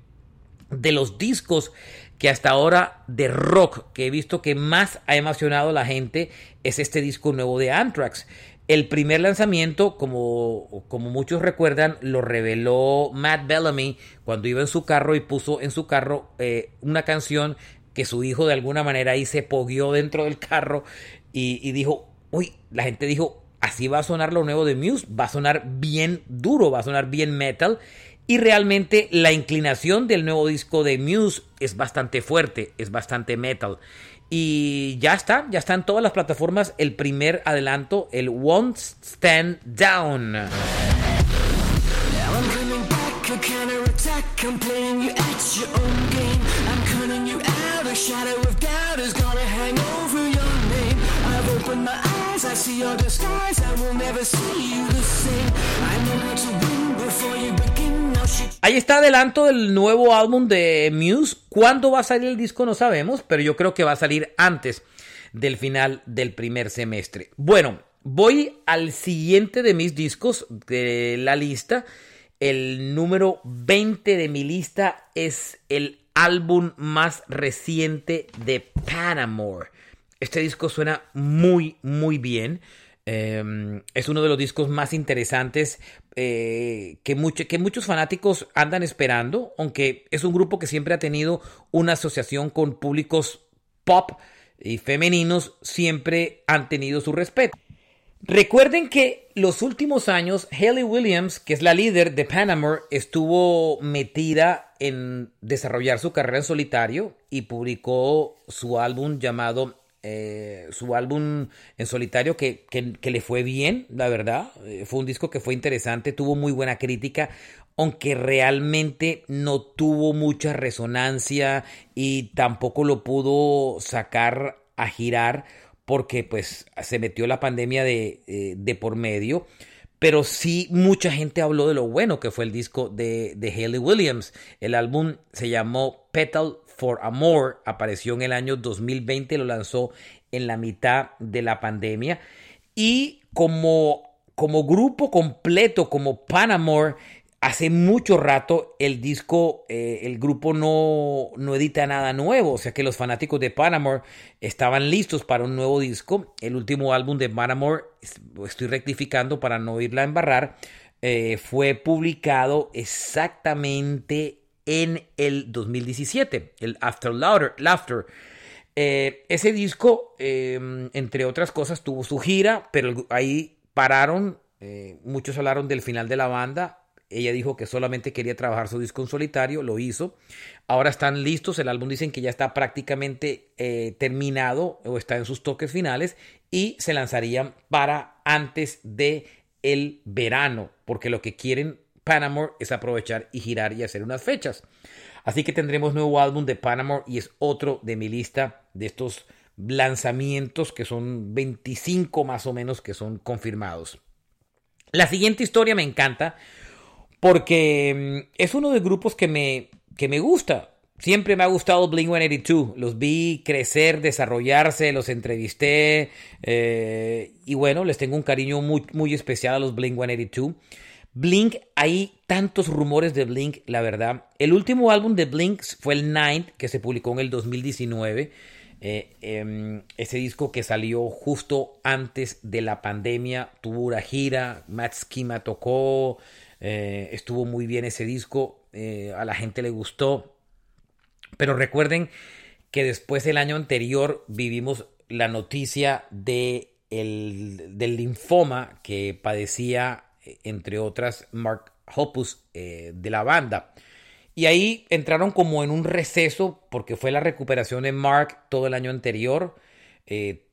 de los discos que hasta ahora de rock que he visto que más ha emocionado a la gente es este disco nuevo de Anthrax. El primer lanzamiento, como, como muchos recuerdan, lo reveló Matt Bellamy cuando iba en su carro y puso en su carro eh, una canción que su hijo de alguna manera ahí se poguió dentro del carro y, y dijo, uy, la gente dijo, Así va a sonar lo nuevo de Muse, va a sonar bien duro, va a sonar bien metal. Y realmente la inclinación del nuevo disco de Muse es bastante fuerte, es bastante metal. Y ya está, ya está en todas las plataformas el primer adelanto, el Won't Stand Down. Ahí está adelanto del nuevo álbum de Muse. ¿Cuándo va a salir el disco? No sabemos, pero yo creo que va a salir antes del final del primer semestre. Bueno, voy al siguiente de mis discos de la lista. El número 20 de mi lista es el álbum más reciente de Panamore. Este disco suena muy, muy bien. Em, es uno de los discos más interesantes eh, que, que muchos fanáticos andan esperando, aunque es un grupo que siempre ha tenido una asociación con públicos pop y femeninos, siempre han tenido su respeto. Recuerden que los últimos años, Haley Williams, que es la líder de Panamore, estuvo metida en desarrollar su carrera en solitario y publicó su álbum llamado, eh, su álbum en solitario que, que, le fue bien, la verdad. Eh, fue un disco que fue interesante, tuvo muy buena crítica, aunque realmente no tuvo mucha resonancia y tampoco lo pudo sacar a girar porque pues se metió la pandemia de, eh, de, por medio. Pero sí mucha gente habló de lo bueno que fue el disco de, de Haley Williams. El álbum se llamó Petal for Amor, apareció en el año 2020, lo lanzó en la mitad de la pandemia. Y como, como grupo completo, como Panamore, hace mucho rato el disco, eh, el grupo no, no, edita nada nuevo, o sea que los fanáticos de Panamore estaban listos para un nuevo disco. El último álbum de Panamore, estoy rectificando para no irla a embarrar, eh, fue publicado exactamente en el 2017, el After Laughter. Eh, ese disco, em, entre otras cosas, tuvo su gira, pero ahí pararon, muchos hablaron del final de la banda, ella dijo que solamente quería trabajar su disco en solitario, lo hizo. Ahora están listos, el álbum dicen que ya está prácticamente eh, terminado o está en sus toques finales y se lanzarían para antes de el verano, porque lo que quieren Panamore es aprovechar y girar y hacer unas fechas. Así que tendremos nuevo álbum de Panamore y es otro de mi lista de estos lanzamientos que son 25 más o menos que son confirmados. La siguiente historia me encanta porque mm, es uno de grupos que me, que me gusta. Siempre me ha gustado Blink 182. Los vi crecer, desarrollarse, los entrevisté. Eh, y bueno, les tengo un cariño muy, muy especial a los Blink 182. Blink, hay tantos rumores de Blink, la verdad. El último álbum de Blink fue el Ninth, que se publicó en el 2019. Eh, em, ese disco que salió justo antes de la pandemia, tuvo una gira, Matt tocó, eh, estuvo muy bien ese disco, eh, a la gente le gustó. Pero recuerden que después del año anterior vivimos la noticia de del linfoma que padecía, entre otras, Mark Hoppus eh, de la banda. Y ahí entraron como en un receso porque fue la recuperación de Mark todo el año anterior.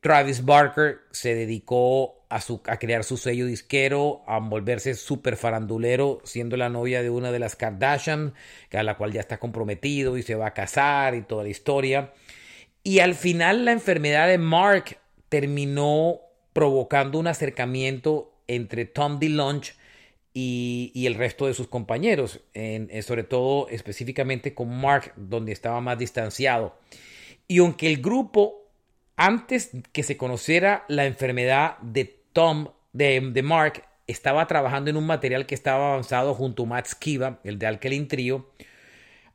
Travis Barker se dedicó a, crear su sello disquero, a volverse súper farandulero, siendo la novia de una de las Kardashian, a la cual ya está comprometido y se va a casar y toda la historia. Y al final la enfermedad de Mark terminó provocando un acercamiento entre Tom DeLonge y, y el resto de sus compañeros, en, sobre todo específicamente con Mark, donde estaba más distanciado. Y aunque el grupo, antes que se conociera la enfermedad de Tom, de, Mark, estaba trabajando en un material que estaba avanzado junto a Matt Skiba, el de Alkaline Trio.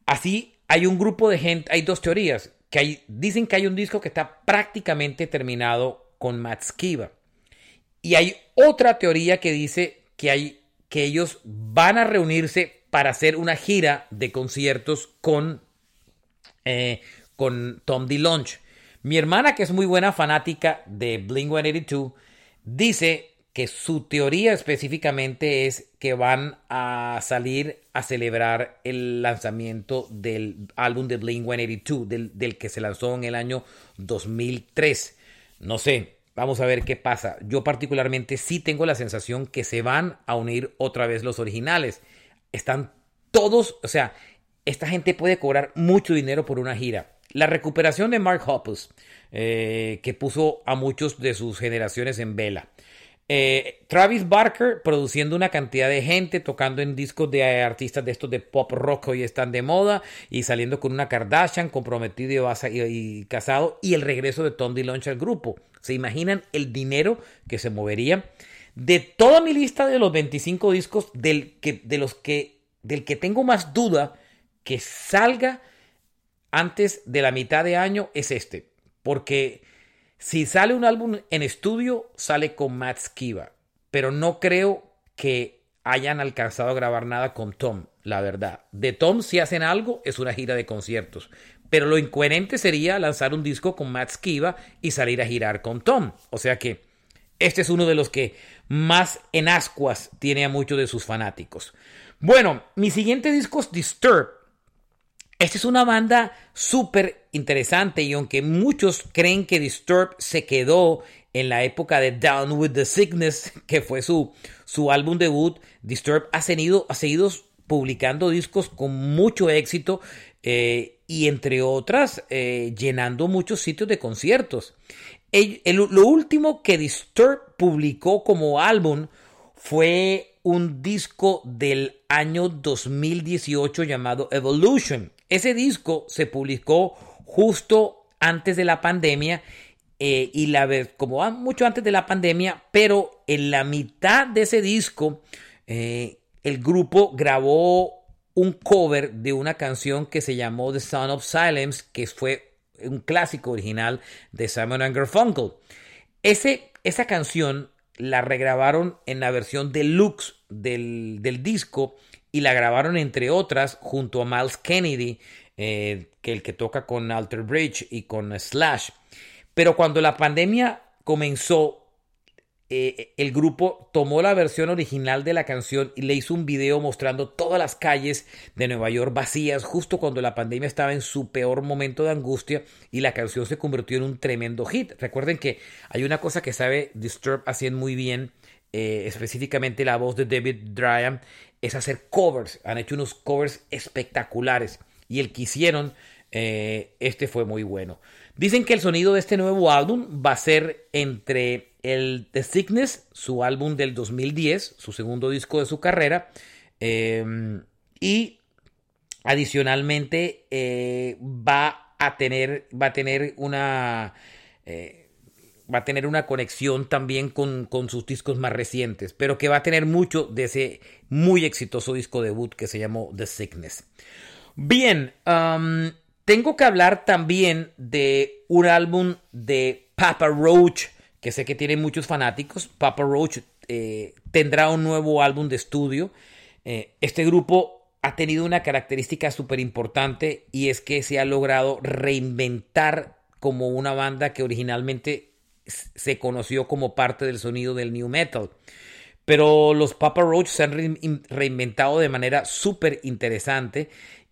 Así hay un grupo de gente, hay dos teorías, que hay, dicen que hay un disco que está prácticamente terminado con Matt Skiba. Y hay otra teoría que dice que, hay, que ellos van a reunirse para hacer una gira de conciertos con, eh, con Tom DeLonge. Mi hermana, que es muy buena fanática de Blink 182, Dice que su teoría específicamente es que van a salir a celebrar el lanzamiento del álbum de Blink 182, del, del que se lanzó en el año 2003. No sé, Vamos a ver qué pasa. Yo particularmente sí tengo la sensación que se van a unir otra vez los originales. Están todos, o sea, esta gente puede cobrar mucho dinero por una gira. la recuperación de Mark Hoppus, eh, que puso a muchos de sus generaciones en vela. Eh, Travis Barker produciendo una cantidad de gente, tocando en discos de artistas de estos de pop rock hoy están de moda y saliendo con una Kardashian comprometido y, casado y el regreso de Tom DeLonge al grupo. ¿Se imaginan el dinero que se movería? De toda mi lista de los 25 discos del que, de los que, del que tengo más duda que salga antes de la mitad de año es este. Porque si sale un álbum en estudio, sale con Matt Skiba. Pero no creo que hayan alcanzado a grabar nada con Tom, la verdad. De Tom, si hacen algo, es una gira de conciertos. Pero lo incoherente sería lanzar un disco con Matt Skiba y salir a girar con Tom. O sea que este es uno de los que más en ascuas tiene a muchos de sus fanáticos. Bueno, mi siguiente disco es Disturb. Esta es una banda súper interesante y aunque muchos creen que Disturb se quedó en la época de Down with the Sickness, que fue su, su álbum debut, Disturb ha, ha seguido publicando discos con mucho éxito eh, y entre otras eh, llenando muchos sitios de conciertos. lo último que Disturb publicó como álbum fue un disco del año 2018 llamado Evolution. Ese disco se publicó justo antes de la pandemia eh, y la vez como mucho antes de la pandemia, pero en la mitad de ese disco eh, el grupo grabó un cover de una canción que se llamó The Sound of Silence, que fue un clásico original de Simon and Garfunkel. Esa canción la regrabaron en la versión deluxe del, del disco y la grabaron entre otras junto a Miles Kennedy, eh, que el que toca con Alter Bridge y con Slash. Pero cuando la pandemia comenzó, eh, el grupo tomó la versión original de la canción y le hizo un video mostrando todas las calles de Nueva York vacías justo cuando la pandemia estaba en su peor momento de angustia y la canción se convirtió en un tremendo hit. Recuerden que hay una cosa que sabe Disturb haciendo muy bien, eh, específicamente la voz de David Dryan, es hacer covers. Han hecho unos covers espectaculares. Y el que hicieron, eh, este fue muy bueno. Dicen que el sonido de este nuevo álbum va a ser entre el The Sickness, su álbum del 2010, su segundo disco de su carrera, em, y adicionalmente eh, va a tener, va a tener una eh, va a tener una conexión también con, sus discos más recientes, pero que va a tener mucho de ese muy exitoso disco debut que se llamó The Sickness. Bien, um, tengo que hablar también de un álbum de Papa Roach, que sé que tiene muchos fanáticos. Papa Roach eh, tendrá un nuevo álbum de estudio. Eh, este grupo ha tenido una característica súper importante y es que se ha logrado reinventar como una banda que originalmente se conoció como parte del sonido del new metal. Pero los Papa Roach se han reinventado de manera súper interesante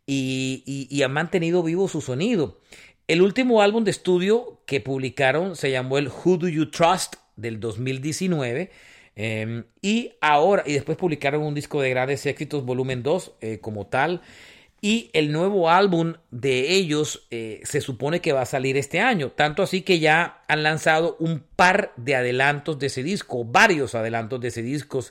y, han mantenido vivo su sonido. El último álbum de estudio que publicaron se llamó el Who Do You Trust del 2019. Em, y ahora, y después publicaron un disco de grandes éxitos, volumen 2, eh, como tal. Y el nuevo álbum de ellos eh, se supone que va a salir este año. Tanto así que ya han lanzado un par de adelantos de ese disco, varios adelantos de ese disco,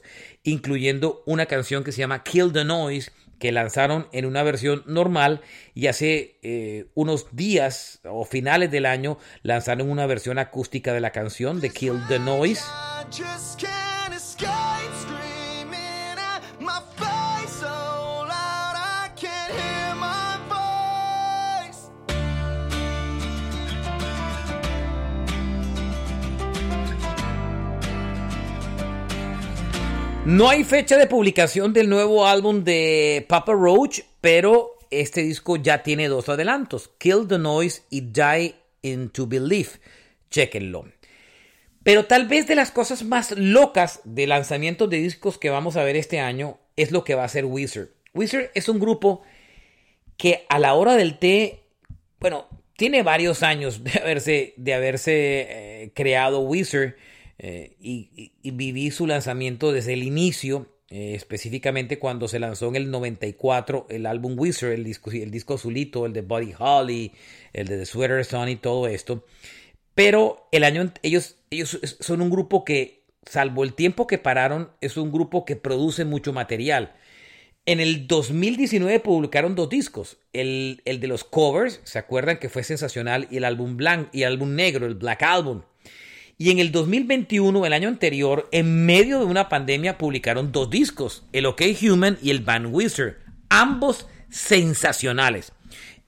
incluyendo una canción que se llama Kill the Noise, que lanzaron en una versión normal y hace eh, unos días o finales del año lanzaron una versión acústica de la canción de Kill the Noise. No hay fecha de publicación del nuevo álbum de Papa Roach, pero este disco ya tiene dos adelantos, Kill the Noise y Die into Belief. Chequenlo. Pero tal vez de las cosas más locas de lanzamientos de discos que vamos a ver este año es lo que va a ser Wizard. Wizard es un grupo que a la hora del té, bueno, tiene varios años de haberse, de haberse eh, creado Wizard. Eh, y, viví su lanzamiento desde el inicio eh, específicamente cuando se lanzó en el 94 el álbum Wizard, el disco, el disco azulito, el de Buddy Holly, el de The Sweater Son y todo esto. Pero el año, ellos, ellos son un grupo que, salvo el tiempo que pararon, es un grupo que produce mucho material. En el 2019 publicaron dos discos, el, el, de los covers, ¿se acuerdan que fue sensacional? Y el álbum blanco y el álbum negro, el Black Album. Y en el 2021, el año anterior, en medio de una pandemia, publicaron dos discos, el OK Human y el Van Wizard, ambos sensacionales.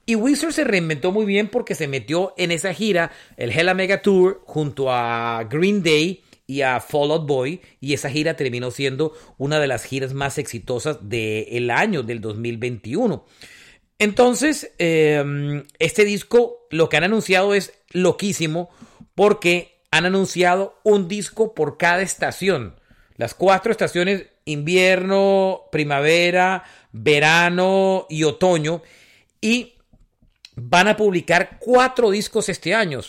Y Wizard se reinventó muy bien porque se metió en esa gira, el Hella Mega Tour, junto a Green Day y a Fall Out Boy, y esa gira terminó siendo una de las giras más exitosas del año, del 2021. Entonces, em, este disco, lo que han anunciado es loquísimo porque han anunciado un disco por cada estación. Las cuatro estaciones, invierno, primavera, verano y otoño. Y van a publicar cuatro discos este año.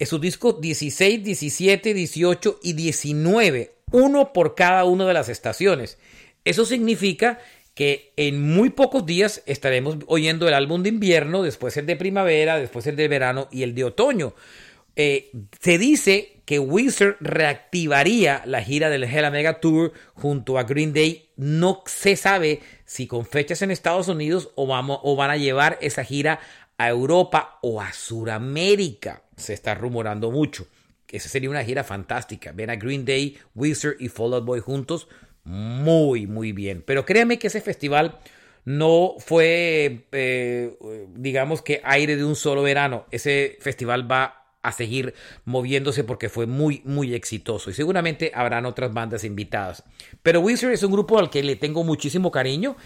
Sus discos 16, 17, 18 y 19. Uno por cada una de las estaciones. Eso significa que en muy pocos días estaremos oyendo el álbum de invierno, después el de primavera, después el de verano y el de otoño. Eh, se dice que Wizard reactivaría la gira del Hella Mega Tour junto a Green Day. No se sabe si con fechas en Estados Unidos o, van a llevar esa gira a Europa o a Sudamérica. Se está rumorando mucho. Esa sería una gira fantástica. Ven a Green Day, Wizard y Fall Out Boy juntos. Muy, muy bien. Pero créanme que ese festival no fue, eh, digamos que aire de un solo verano. Ese festival va a seguir moviéndose porque fue muy, muy exitoso. Y seguramente habrán otras bandas invitadas. Pero Wizard es un grupo al que le tengo muchísimo cariño.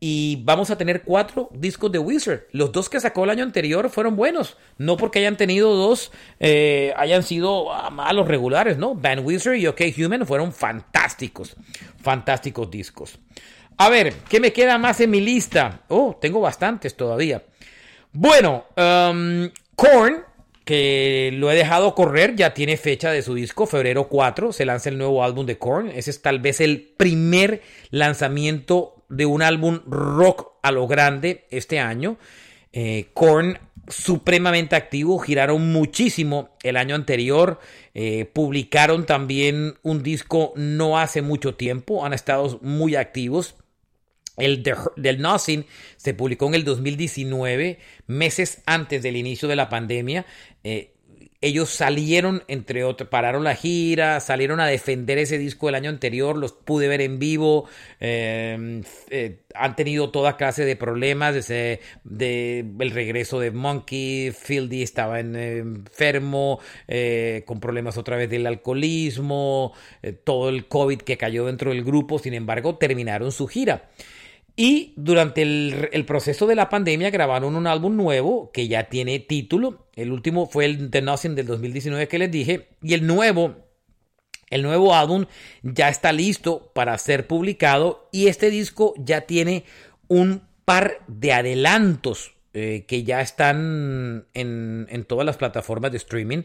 Y vamos a tener cuatro discos de Wizard. Los dos que sacó el año anterior fueron buenos. No porque hayan tenido dos, eh, hayan sido malos regulares, ¿no? Van Wizard y OK Human fueron fantásticos. Fantásticos discos. A ver, ¿qué me queda más en mi lista? Oh, tengo bastantes todavía. Bueno, um, Korn que lo he dejado correr, ya tiene fecha de su disco, febrero 4, se lanza el nuevo álbum de Korn. Ese es tal vez el primer lanzamiento de un álbum rock a lo grande este año. Eh, Korn supremamente activo, giraron muchísimo el año anterior, eh, publicaron también un disco no hace mucho tiempo, han estado muy activos. El del Nothing se publicó en el 2019, meses antes del inicio de la pandemia. Eh, ellos salieron, entre otros, pararon la gira, salieron a defender ese disco del año anterior, los pude ver en vivo, em, eh, han tenido toda clase de problemas, desde de, el regreso de Monkey, Fieldy estaba enfermo, eh, con problemas otra vez del alcoholismo, todo el COVID que cayó dentro del grupo, sin embargo terminaron su gira. Y durante el, proceso de la pandemia grabaron un álbum nuevo que ya tiene título. El último fue el The Nothing del 2019 que les dije. Y el nuevo, el nuevo álbum ya está listo para ser publicado. Y este disco ya tiene un par de adelantos eh, que ya están en, todas las plataformas de streaming.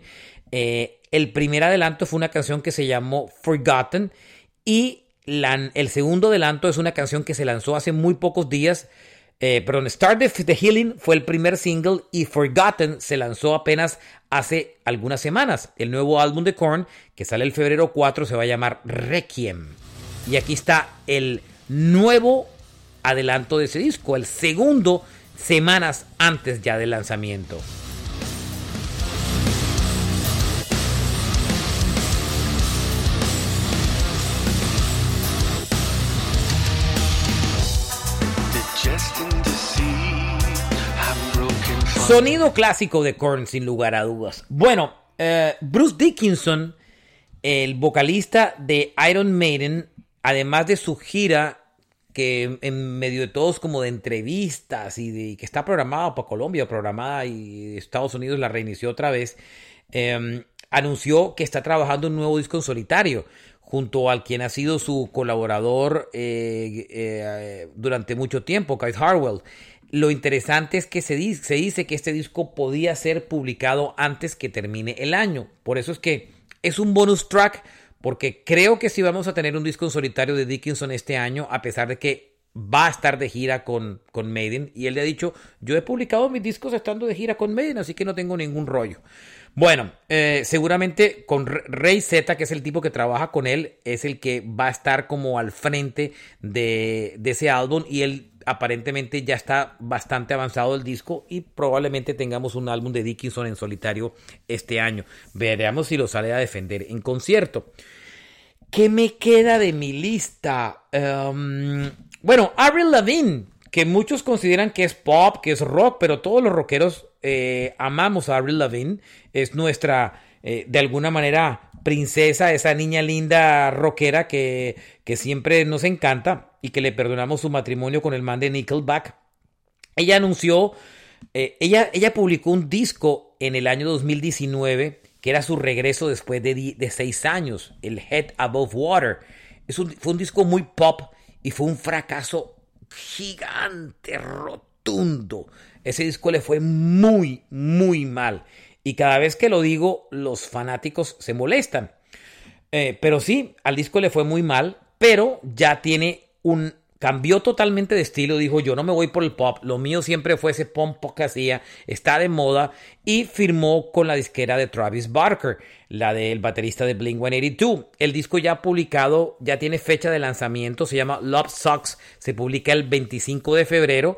Eh, el primer adelanto fue una canción que se llamó Forgotten. Y el segundo adelanto es una canción que se lanzó hace muy pocos días. Eh, perdón, Start the, Healing fue el primer single y Forgotten se lanzó apenas hace algunas semanas. El nuevo álbum de Korn, que sale el febrero 4, se va a llamar Requiem. Y aquí está el nuevo adelanto de ese disco, el segundo semanas antes ya del lanzamiento. Sonido clásico de Korn, sin lugar a dudas. Bueno, eh, Bruce Dickinson, el vocalista de Iron Maiden, además de su gira, que en medio de todos como de entrevistas y de, que está programada para Colombia, programada y Estados Unidos la reinició otra vez, em, anunció que está trabajando un nuevo disco en solitario junto al quien ha sido su colaborador eh, eh, durante mucho tiempo, Keith Harwell. Lo interesante es que se dice, que este disco podía ser publicado antes que termine el año. Por eso es que es un bonus track porque creo que sí vamos a tener un disco en solitario de Dickinson este año, a pesar de que va a estar de gira con, con Maiden. Y él le ha dicho, yo he publicado mis discos estando de gira con Maiden, así que no tengo ningún rollo. Bueno, eh, seguramente con Rey Z, que es el tipo que trabaja con él, es el que va a estar como al frente de, de ese álbum y él aparentemente ya está bastante avanzado el disco y probablemente tengamos un álbum de Dickinson en solitario este año. Veremos si lo sale a defender en concierto. ¿Qué me queda de mi lista? Um, bueno, Avril Lavigne, que muchos consideran que es pop, que es rock, pero todos los rockeros eh, amamos a Avril Lavigne. Es nuestra, eh, de alguna manera, princesa, esa niña linda rockera que, que siempre nos encanta y que le perdonamos su matrimonio con el man de Nickelback. Ella anunció, eh, ella, ella publicó un disco en el año 2019 que era su regreso después de, de seis años, el Head Above Water. Es fue un disco muy pop y fue un fracaso gigante, rotundo. Ese disco le fue muy, muy mal. Y cada vez que lo digo, los fanáticos se molestan. Eh, pero sí, al disco le fue muy mal, pero ya tiene un cambió totalmente de estilo, dijo yo no me voy por el pop, lo mío siempre fue ese pop que hacía, está de moda y firmó con la disquera de Travis Barker, la del baterista de Blink 182. El disco ya publicado, ya tiene fecha de lanzamiento, se llama Love Sucks, se publica el 25 de febrero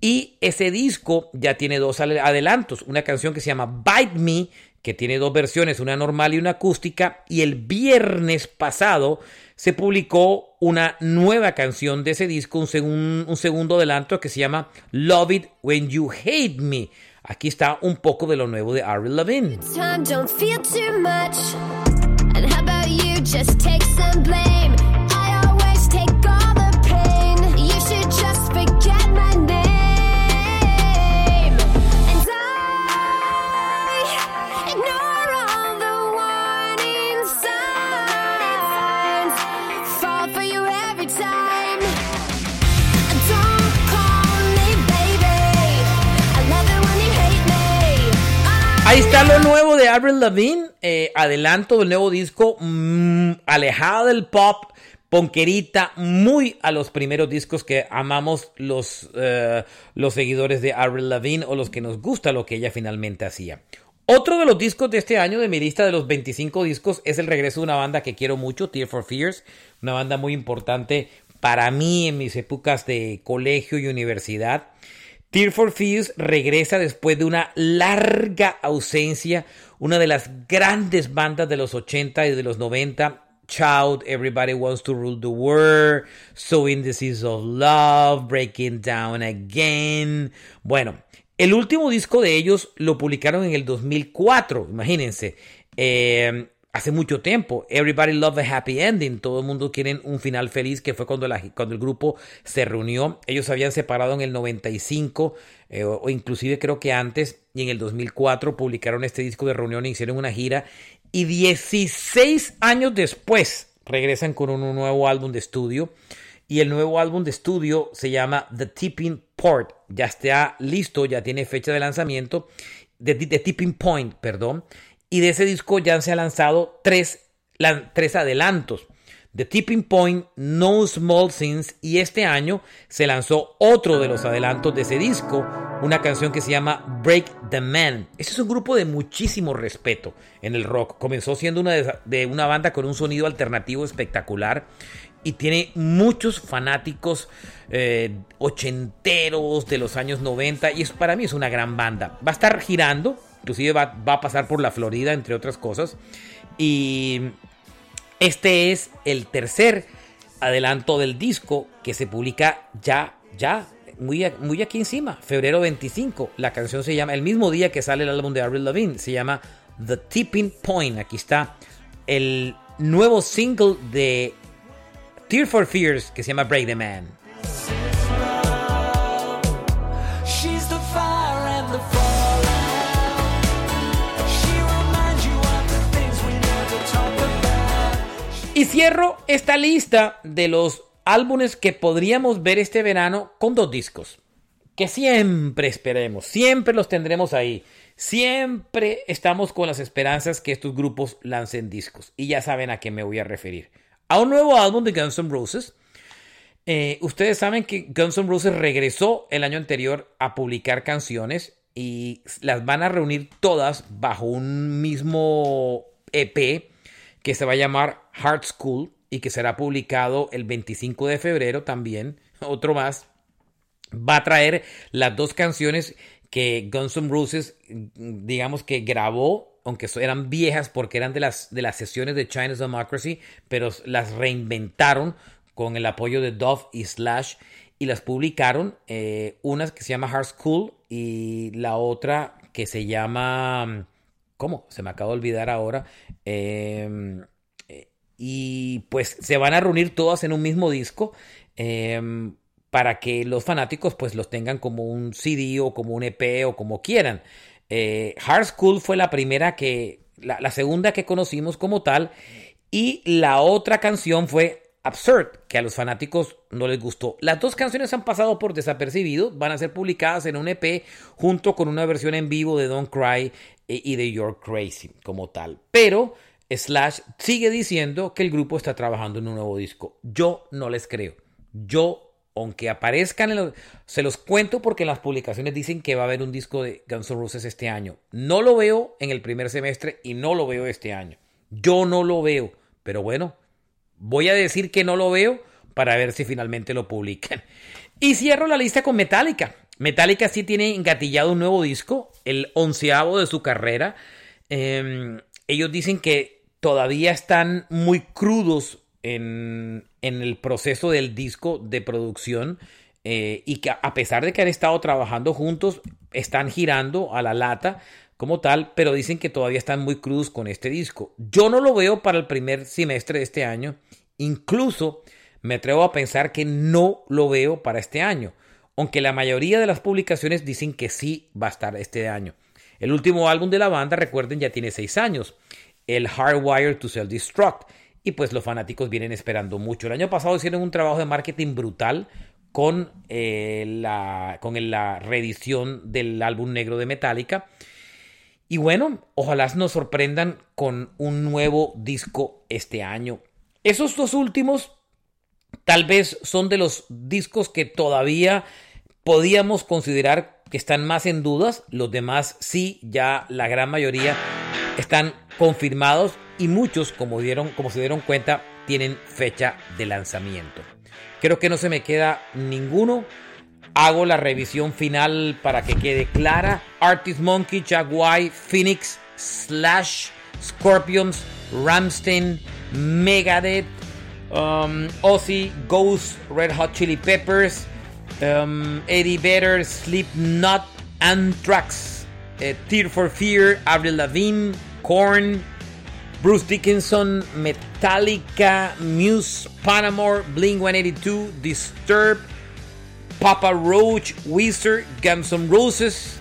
y ese disco ya tiene dos adelantos, una canción que se llama Bite Me, que tiene dos versiones, una normal y una acústica, y el viernes pasado se publicó una nueva canción de ese disco, un, un segundo adelanto que se llama Love It When You Hate Me. Aquí está un poco de lo nuevo de Avril Lavigne. Ahí está lo nuevo de Avril Lavigne, eh, adelanto del nuevo disco, mm, alejado del pop, ponquerita, muy a los primeros discos que amamos los, eh, los seguidores de Avril Lavigne o los que nos gusta lo que ella finalmente hacía. Otro de los discos de este año de mi lista de los 25 discos es el regreso de una banda que quiero mucho, Tear for Fears, una banda muy importante para mí en mis épocas de colegio y universidad. Tear for Fears regresa después de una larga ausencia, una de las grandes bandas de los 80 y de los 90. Child, Everybody Wants to Rule the World, So Indices of Love, Breaking Down Again. Bueno, el último disco de ellos lo publicaron en el 2004, imagínense. Eh, hace mucho tiempo. Everybody Love a Happy Ending. Todo el mundo quiere un final feliz, que fue cuando, la, cuando el grupo se reunió. Ellos se habían separado en el 95, eh, o, inclusive creo que antes, y en el 2004 publicaron este disco de reunión e hicieron una gira. Y 16 años después regresan con un, nuevo álbum de estudio. Y el nuevo álbum de estudio se llama The Tipping Port. Ya está listo, ya tiene fecha de lanzamiento. The, The Tipping Point, perdón. Y de ese disco ya se han lanzado tres, tres adelantos. The Tipping Point, No Small Things y este año se lanzó otro de los adelantos de ese disco, una canción que se llama Break the Man. Ese es un grupo de muchísimo respeto en el rock. Comenzó siendo una de, una banda con un sonido alternativo espectacular y tiene muchos fanáticos eh, ochenteros de los años 90 y eso para mí es una gran banda. Va a estar girando inclusive va, a pasar por la Florida, entre otras cosas. Y este es el tercer adelanto del disco que se publica ya, ya, muy, muy aquí encima, febrero 25. La canción se llama, el mismo día que sale el álbum de Avril Lavigne, se llama The Tipping Point. Aquí está el nuevo single de Tear for Fears que se llama Break the Man. Cierro esta lista de los álbumes que podríamos ver este verano con dos discos. que siempre esperemos, siempre los tendremos ahí. Siempre estamos con las esperanzas que estos grupos lancen discos. Y ya saben a qué me voy a referir. A un nuevo álbum de Guns N' Roses. Eh, ustedes saben que Guns N' Roses regresó el año anterior a publicar canciones y las van a reunir todas bajo un mismo EP que se va a llamar Hard School y que será publicado el 25 de febrero también. Otro más. Va a traer las dos canciones que Guns N' Roses, digamos que grabó, aunque eran viejas porque eran de las, de las sesiones de China's Democracy, pero las reinventaron con el apoyo de Dove y Slash y las publicaron, eh, una que se llama Hard School y la otra que se llama, ¿cómo? Se me acaba de olvidar ahora. Em, y pues se van a reunir todas en un mismo disco. Em, para que los fanáticos pues los tengan como un CD o como un EP o como quieran. Eh, Hard School fue la primera que, la, segunda que conocimos como tal y la otra canción fue Absurd, que a los fanáticos no les gustó. Las dos canciones han pasado por desapercibido, van a ser publicadas en un EP junto con una versión en vivo de Don't Cry eh, y de You're Crazy como tal. Pero Slash sigue diciendo que el grupo está trabajando en un nuevo disco. Yo no les creo. Yo aunque aparezcan, en los, se los cuento porque en las publicaciones dicen que va a haber un disco de Guns N' Roses este año. No lo veo en el primer semestre y no lo veo este año. Yo no lo veo, pero bueno, voy a decir que no lo veo para ver si finalmente lo publican. Y cierro la lista con Metallica. Metallica sí tiene engatillado un nuevo disco, el onceavo de su carrera. Em, ellos dicen que todavía están muy crudos en, el proceso del disco de producción eh, y que a pesar de que han estado trabajando juntos, están girando a la lata como tal, pero dicen que todavía están muy crudos con este disco. Yo no lo veo para el primer semestre de este año, incluso me atrevo a pensar que no lo veo para este año, aunque la mayoría de las publicaciones dicen que sí va a estar este año. El último álbum de la banda, recuerden, ya tiene seis años, el Hardwired to Self-Destruct y pues los fanáticos vienen esperando mucho. El año pasado hicieron un trabajo de marketing brutal con, eh, la, con la reedición del álbum negro de Metallica. Y bueno, ojalá nos sorprendan con un nuevo disco este año. Esos dos últimos tal vez son de los discos que todavía podíamos considerar que están más en dudas. Los demás sí, ya la gran mayoría están confirmados y muchos, como, dieron, como se dieron cuenta, tienen fecha de lanzamiento. Creo que no se me queda ninguno. Hago la revisión final para que quede clara. Artist Monkey, Jaguar, Phoenix, Slash, Scorpions, Ramstein, Megadeth, um, Ozzy, Ghost, Red Hot Chili Peppers, um, Eddie Vedder, Slipknot, Anthrax, uh, Tear for Fear, Avril Lavigne, Korn, Bruce Dickinson, Metallica, Muse, Panamore, Blink 182, Disturb, Papa Roach, Wizard, Guns N' Roses.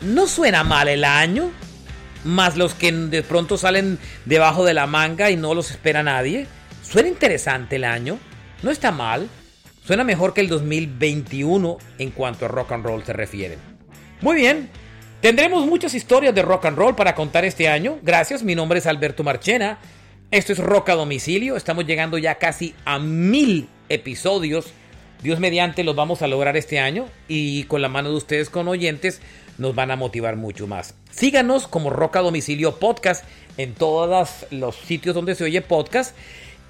No suena mal el año, más los que de pronto salen debajo de la manga y no los espera nadie. Suena interesante el año, no está mal. Suena mejor que el 2021 en cuanto a rock and roll se refiere. Muy bien, Tendremos muchas historias de rock and roll para contar este año. Gracias, mi nombre es Alberto Marchena. Esto es Rock a Domicilio. Estamos llegando ya casi a mil episodios. Dios mediante los vamos a lograr este año y con la mano de ustedes con oyentes nos van a motivar mucho más. Síganos como Rock a Domicilio Podcast en todos los sitios donde se oye podcast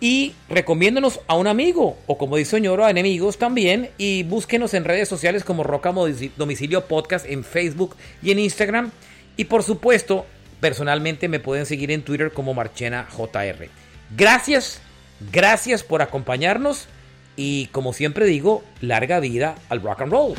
y recomiéndonos a un amigo o como dice señor a enemigos también y búsquenos en redes sociales como Roca Domicilio Podcast en Facebook y en Instagram y por supuesto personalmente me pueden seguir en Twitter como Marchena JR. Gracias, gracias por acompañarnos y como siempre digo, larga vida al rock and roll.